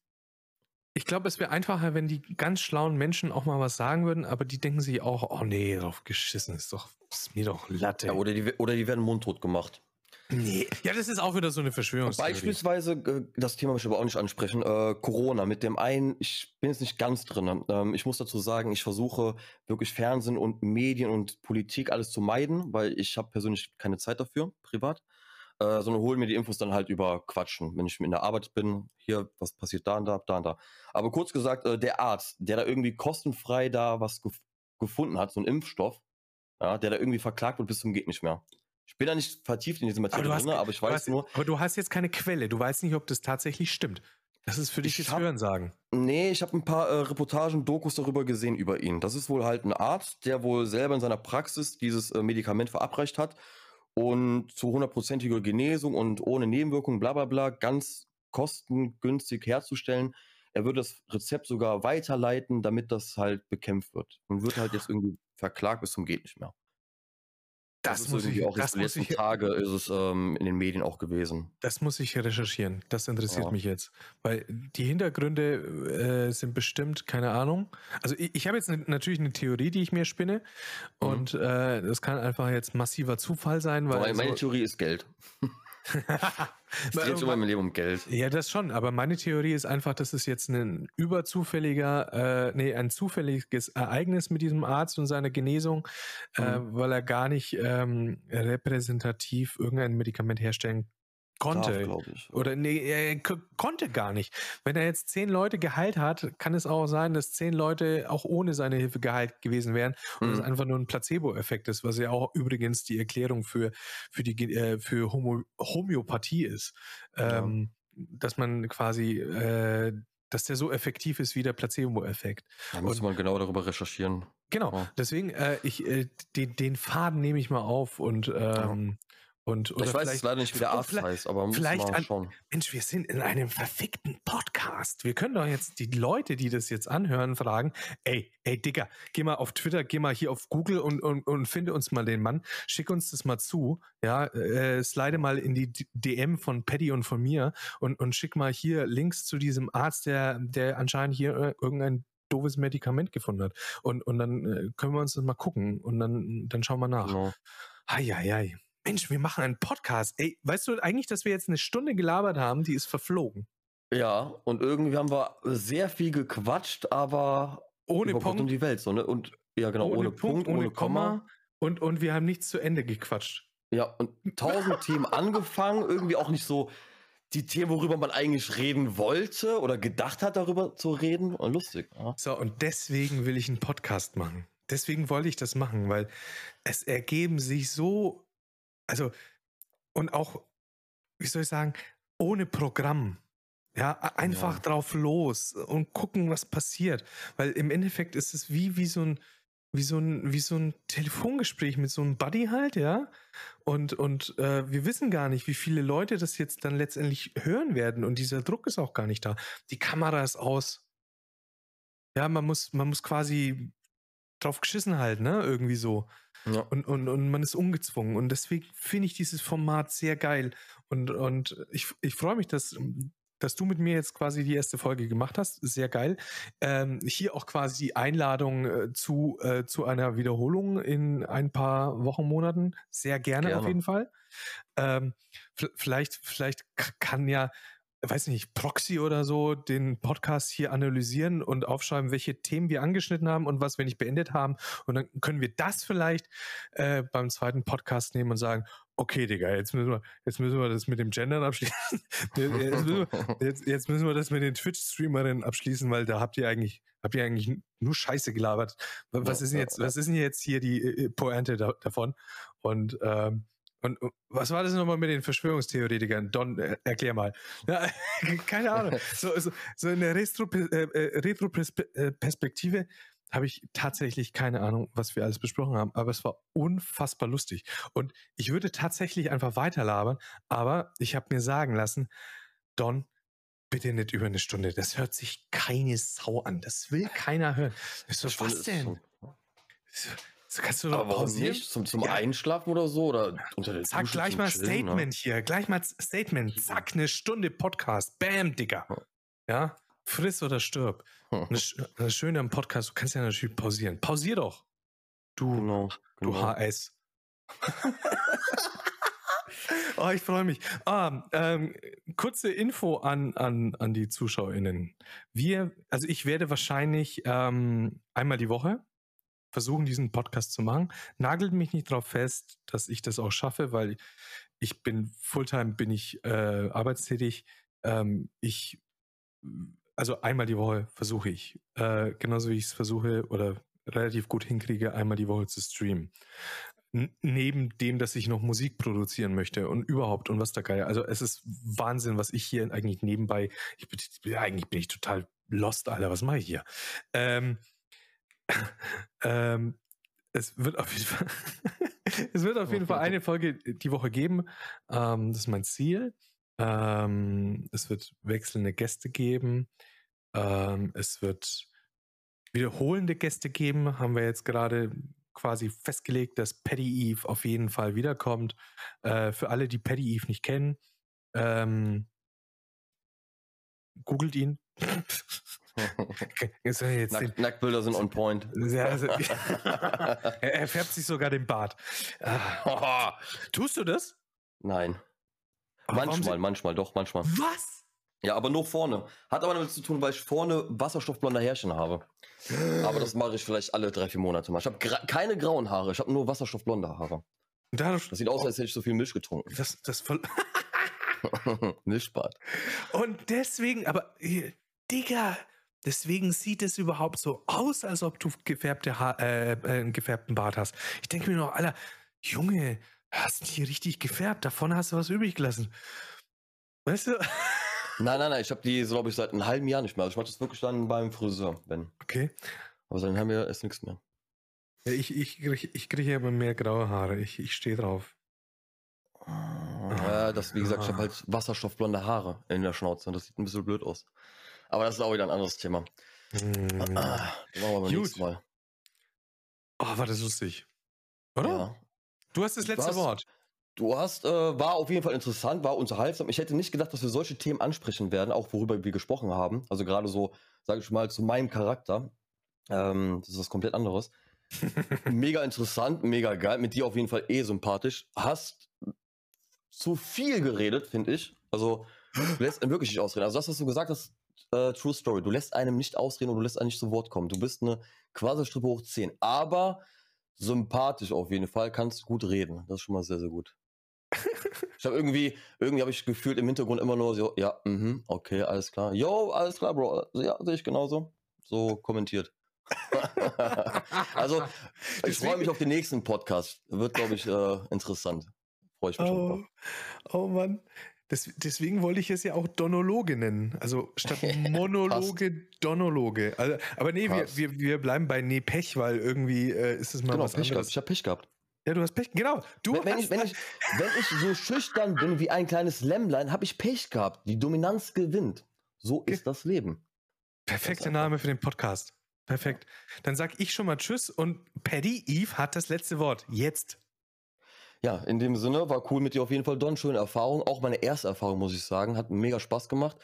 ich glaube, es wäre einfacher, wenn die ganz schlauen Menschen auch mal was sagen würden, aber die denken sich auch, oh nee, drauf geschissen, ist doch, ist mir doch Latte. ja oder, die, oder die werden mundtot gemacht. Nee. Ja, das ist auch wieder so eine Verschwörungstheorie. Beispielsweise, äh, das Thema möchte ich aber auch nicht ansprechen, äh, Corona mit dem einen, ich bin jetzt nicht ganz drin. Ähm, ich muss dazu sagen, ich versuche wirklich Fernsehen und Medien und Politik alles zu meiden, weil ich habe persönlich keine Zeit dafür, privat. Äh, sondern hole mir die Infos dann halt über Quatschen, wenn ich in der Arbeit bin. Hier, was passiert da und da, da und da. Aber kurz gesagt, äh, der Arzt, der da irgendwie kostenfrei da was gef gefunden hat, so ein Impfstoff, ja, der da irgendwie verklagt wird bis zum geht nicht mehr. Ich bin da nicht vertieft in diese aber Materie hast, drin, aber ich weiß hast, nur, aber du hast jetzt keine Quelle. Du weißt nicht, ob das tatsächlich stimmt. Das ist für dich Ich jetzt hab- Hören sagen. Nee, ich habe ein paar äh, Reportagen, Dokus darüber gesehen über ihn. Das ist wohl halt ein Arzt, der wohl selber in seiner Praxis dieses äh, Medikament verabreicht hat und zu hundertprozentiger Genesung und ohne Nebenwirkungen, bla bla bla, ganz kostengünstig herzustellen. Er würde das Rezept sogar weiterleiten, damit das halt bekämpft wird. Und wird halt jetzt irgendwie verklagt bis zum geht nicht mehr. Das, ist muss ich, auch das, muss letzten ich, Tage ist es ähm, in den Medien auch gewesen. das muss ich recherchieren. Das interessiert Ja. mich jetzt. Weil die Hintergründe äh, sind bestimmt, keine Ahnung. Also ich, ich habe jetzt ne, natürlich eine Theorie, die ich mir spinne. Mhm. Und äh, das kann einfach jetzt massiver Zufall sein, weil. Aber meine so- Theorie ist Geld. Es dreht sich immer im Leben um Geld. Ja, das schon, aber meine Theorie ist einfach, dass es jetzt ein überzufälliger, äh, nee, ein zufälliges Ereignis mit diesem Arzt und seiner Genesung, äh, Mhm. weil er gar nicht ähm, repräsentativ irgendein Medikament herstellen konnte. glaube ich. Oder nee, er konnte gar nicht. Wenn er jetzt zehn Leute geheilt hat, kann es auch sein, dass zehn Leute auch ohne seine Hilfe geheilt gewesen wären und es Mhm. einfach nur ein Placebo-Effekt ist, was ja auch übrigens die Erklärung für, für die äh, für Homo Homöopathie ist. Ja. Ähm, Dass man quasi, äh, dass der so effektiv ist wie der Placebo-Effekt. Da müsste man genau darüber recherchieren. Genau, Ja. deswegen, äh, ich, äh, den, den Faden nehme ich mal auf und, ähm, und oder ich weiß jetzt leider nicht, wie der Arzt vielleicht- heißt, aber muss vielleicht mal an- schauen. Mensch, wir sind in einem verfickten Podcast. Wir können doch jetzt die Leute, die das jetzt anhören, fragen, ey, ey, Digga, geh mal auf Twitter, geh mal hier auf Google und, und, und finde uns mal den Mann, schick uns das mal zu, ja, äh, slide mal in die DM von Paddy und von mir und, und schick mal hier Links zu diesem Arzt, der, der anscheinend hier irgendein doofes Medikament gefunden hat. Und, und dann äh, können wir uns das mal gucken und dann, dann schauen wir nach. Genau. Eieiei. Mensch, wir machen einen Podcast. Ey, weißt du eigentlich, dass wir jetzt eine Stunde gelabert haben? Die ist verflogen. Ja, und irgendwie haben wir sehr viel gequatscht, aber Ohne über Gott Punkt, um die Welt. So, ne? Und ja, genau, ohne, Punkt, ohne Komma. Und, und wir haben nichts zu Ende gequatscht. Ja, und tausend Themen angefangen, irgendwie auch nicht so die Themen, worüber man eigentlich reden wollte oder gedacht hat, darüber zu reden. Und lustig. Ja. So, und deswegen will ich einen Podcast machen. Deswegen wollte ich das machen, weil es ergeben sich so, also, und auch, wie soll ich sagen, ohne Programm. Ja, einfach Ja. drauf los und gucken, was passiert. Weil im Endeffekt ist es wie, wie so ein, wie so ein, wie so ein Telefongespräch mit so einem Buddy halt, ja. Und, und äh, wir wissen gar nicht, wie viele Leute das jetzt dann letztendlich hören werden. Und dieser Druck ist auch gar nicht da. Die Kamera ist aus. Ja, man muss, man muss quasi drauf geschissen halten, ne? Irgendwie so. Ja. Und, und, und man ist ungezwungen. Und deswegen finde ich dieses Format sehr geil. Und, und ich, ich freue mich, dass, dass du mit mir jetzt quasi die erste Folge gemacht hast. Sehr geil. Ähm, hier auch quasi die Einladung äh, zu, äh, zu einer Wiederholung in ein paar Wochen, Monaten. Sehr gerne, gerne. auf jeden Fall. Ähm, vielleicht, vielleicht kann ja weiß nicht, Proxy oder so den Podcast hier analysieren und aufschreiben, welche Themen wir angeschnitten haben und was wir nicht beendet haben. Und dann können wir das vielleicht äh, beim zweiten Podcast nehmen und sagen, okay, Digga, jetzt müssen wir, jetzt müssen wir das mit dem Gendern abschließen. jetzt, müssen wir, jetzt, jetzt, müssen wir das mit den Twitch-Streamerinnen abschließen, weil da habt ihr eigentlich, habt ihr eigentlich nur Scheiße gelabert. Was ist denn jetzt, was ist denn jetzt hier die äh, Pointe da, davon? Und ähm, und was war das nochmal mit den Verschwörungstheoretikern? Don, äh, erklär mal. Ja, keine Ahnung. So, so, so in der Retro-Perspektive äh, äh habe ich tatsächlich keine Ahnung, was wir alles besprochen haben, aber es war unfassbar lustig. Und ich würde tatsächlich einfach weiterlabern, aber ich habe mir sagen lassen, Don, bitte nicht über eine Stunde. Das hört sich keine Sau an. Das will keiner hören. So, was denn? So, kannst du doch Aber warum nicht? Zum, zum ja. Einschlafen oder so? Oder unter der Zack, Dusche gleich mal Chillen, ne? Statement ne? hier. Gleich mal Statement. Zack, eine Stunde Podcast. Bam, Digga. Ja, friss oder stirb. das Schöne am Podcast, du kannst ja natürlich pausieren. Pausier doch. Du, genau, genau. du HS. oh, ich freue mich. Ah, ähm, kurze Info an, an, an die ZuschauerInnen. Wir, also ich werde wahrscheinlich ähm, einmal die Woche versuchen, diesen Podcast zu machen. Nagelt mich nicht darauf fest, dass ich das auch schaffe, weil ich bin Fulltime, bin ich äh, arbeitstätig. Ähm, ich, also einmal die Woche versuche ich, äh, genauso wie ich es versuche oder relativ gut hinkriege, einmal die Woche zu streamen. N neben dem, dass ich noch Musik produzieren möchte und überhaupt und was da geil. Also es ist Wahnsinn, was ich hier eigentlich nebenbei, ich bin, eigentlich bin ich total lost, Alter, was mache ich hier? Ähm, ähm, es wird auf jeden Fall, es wird auf jeden Fall eine Folge die Woche geben. Ähm, das ist mein Ziel. Ähm, es wird wechselnde Gäste geben. Ähm, es wird wiederholende Gäste geben. Haben wir jetzt gerade quasi festgelegt, dass Paddy Eve auf jeden Fall wiederkommt. Äh, für alle, die Paddy Eve nicht kennen, ähm, googelt ihn. jetzt Nack, Nacktbilder sind on point. Also, er, er, färbt sich sogar den Bart. Tust du das? Nein. Aber manchmal, manchmal, doch, manchmal. Was? Ja, aber nur vorne. Hat aber damit zu tun, weil ich vorne wasserstoffblonde Härchen habe. Aber das mache ich vielleicht alle drei, vier Monate mal. Ich habe gra keine grauen Haare, ich habe nur wasserstoffblonde Haare. das sieht aus, als hätte ich so viel Milch getrunken. Das, das voll. Milchbad. Und deswegen, aber, Digga, Deswegen sieht es überhaupt so aus, als ob du gefärbte ha äh, äh, einen gefärbten Bart hast. Ich denke mir noch, Alter, Junge, hast du hier richtig gefärbt? Davon hast du was übrig gelassen. Weißt du? Nein, nein, nein, ich habe die, glaube ich, seit einem halben Jahr nicht mehr. Also ich mache das wirklich dann beim Friseur, wenn. Okay. Aber seit einem halben Jahr ist nichts mehr. Ich ich kriege ich krieg immer mehr graue Haare. Ich, ich stehe drauf. Ja, das, wie gesagt, ich habe halt wasserstoffblonde Haare in der Schnauze. Das sieht ein bisschen blöd aus. Aber das ist auch wieder ein anderes Thema. Hm. Ah, machen wir beim Mal. Oh, war das lustig. Oder? Ja. Du hast das letzte du hast, Wort. Du hast, äh, war auf jeden Fall interessant, war unterhaltsam. Ich hätte nicht gedacht, dass wir solche Themen ansprechen werden, auch worüber wir gesprochen haben. Also gerade so, sage ich mal, zu meinem Charakter. Ähm, das ist was komplett anderes. mega interessant, mega geil. Mit dir auf jeden Fall eh sympathisch. Hast zu viel geredet, finde ich. Also, du lässt wirklich nicht ausreden. Also, das, was du gesagt hast, äh, True Story. Du lässt einem nicht ausreden und du lässt einem nicht zu Wort kommen. Du bist eine Quasi-Strippe hoch 10. Aber sympathisch auf jeden Fall, kannst gut reden. Das ist schon mal sehr, sehr gut. ich habe irgendwie, irgendwie habe ich gefühlt im Hintergrund immer nur so, ja, mhm, okay, alles klar. Yo, alles klar, Bro. Ja, sehe ich genauso. So kommentiert. also, ich freue mich auf den nächsten Podcast. Wird, glaube ich, äh, interessant. Freue ich mich oh, oh Mann. Das, deswegen wollte ich es ja auch Donologe nennen. Also statt Monologe, Donologe. Also, aber nee, wir, wir, wir bleiben bei Nee Pech, weil irgendwie äh, ist es mal genau, was Pech anderes. gehabt. Ich habe Pech gehabt. Ja, du hast Pech. Genau. Du Wenn, wenn, hast ich, wenn, ich, wenn ich so schüchtern bin wie ein kleines Lämmlein, habe ich Pech gehabt. Die Dominanz gewinnt. So ist das Leben. Perfekter Name für den Podcast. Perfekt. Dann sag ich schon mal Tschüss und Paddy Eve hat das letzte Wort. Jetzt. Ja, in dem Sinne war cool mit dir auf jeden Fall, Don. Schöne Erfahrung. Auch meine erste Erfahrung, muss ich sagen. Hat mega Spaß gemacht.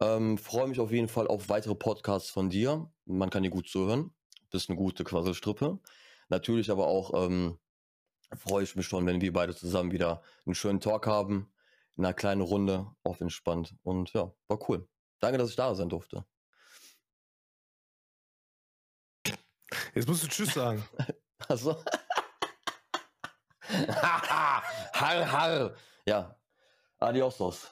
Ähm, Freue mich auf jeden Fall auf weitere Podcasts von dir. Man kann dir gut zuhören. Bist eine gute Quasselstrippe. Natürlich aber auch ähm, freue ich mich schon, wenn wir beide zusammen wieder einen schönen Talk haben. In einer kleinen Runde, auf entspannt. Und ja, war cool. Danke, dass ich da sein durfte. Jetzt musst du Tschüss sagen. Also. har, har. Ja. Adiosos.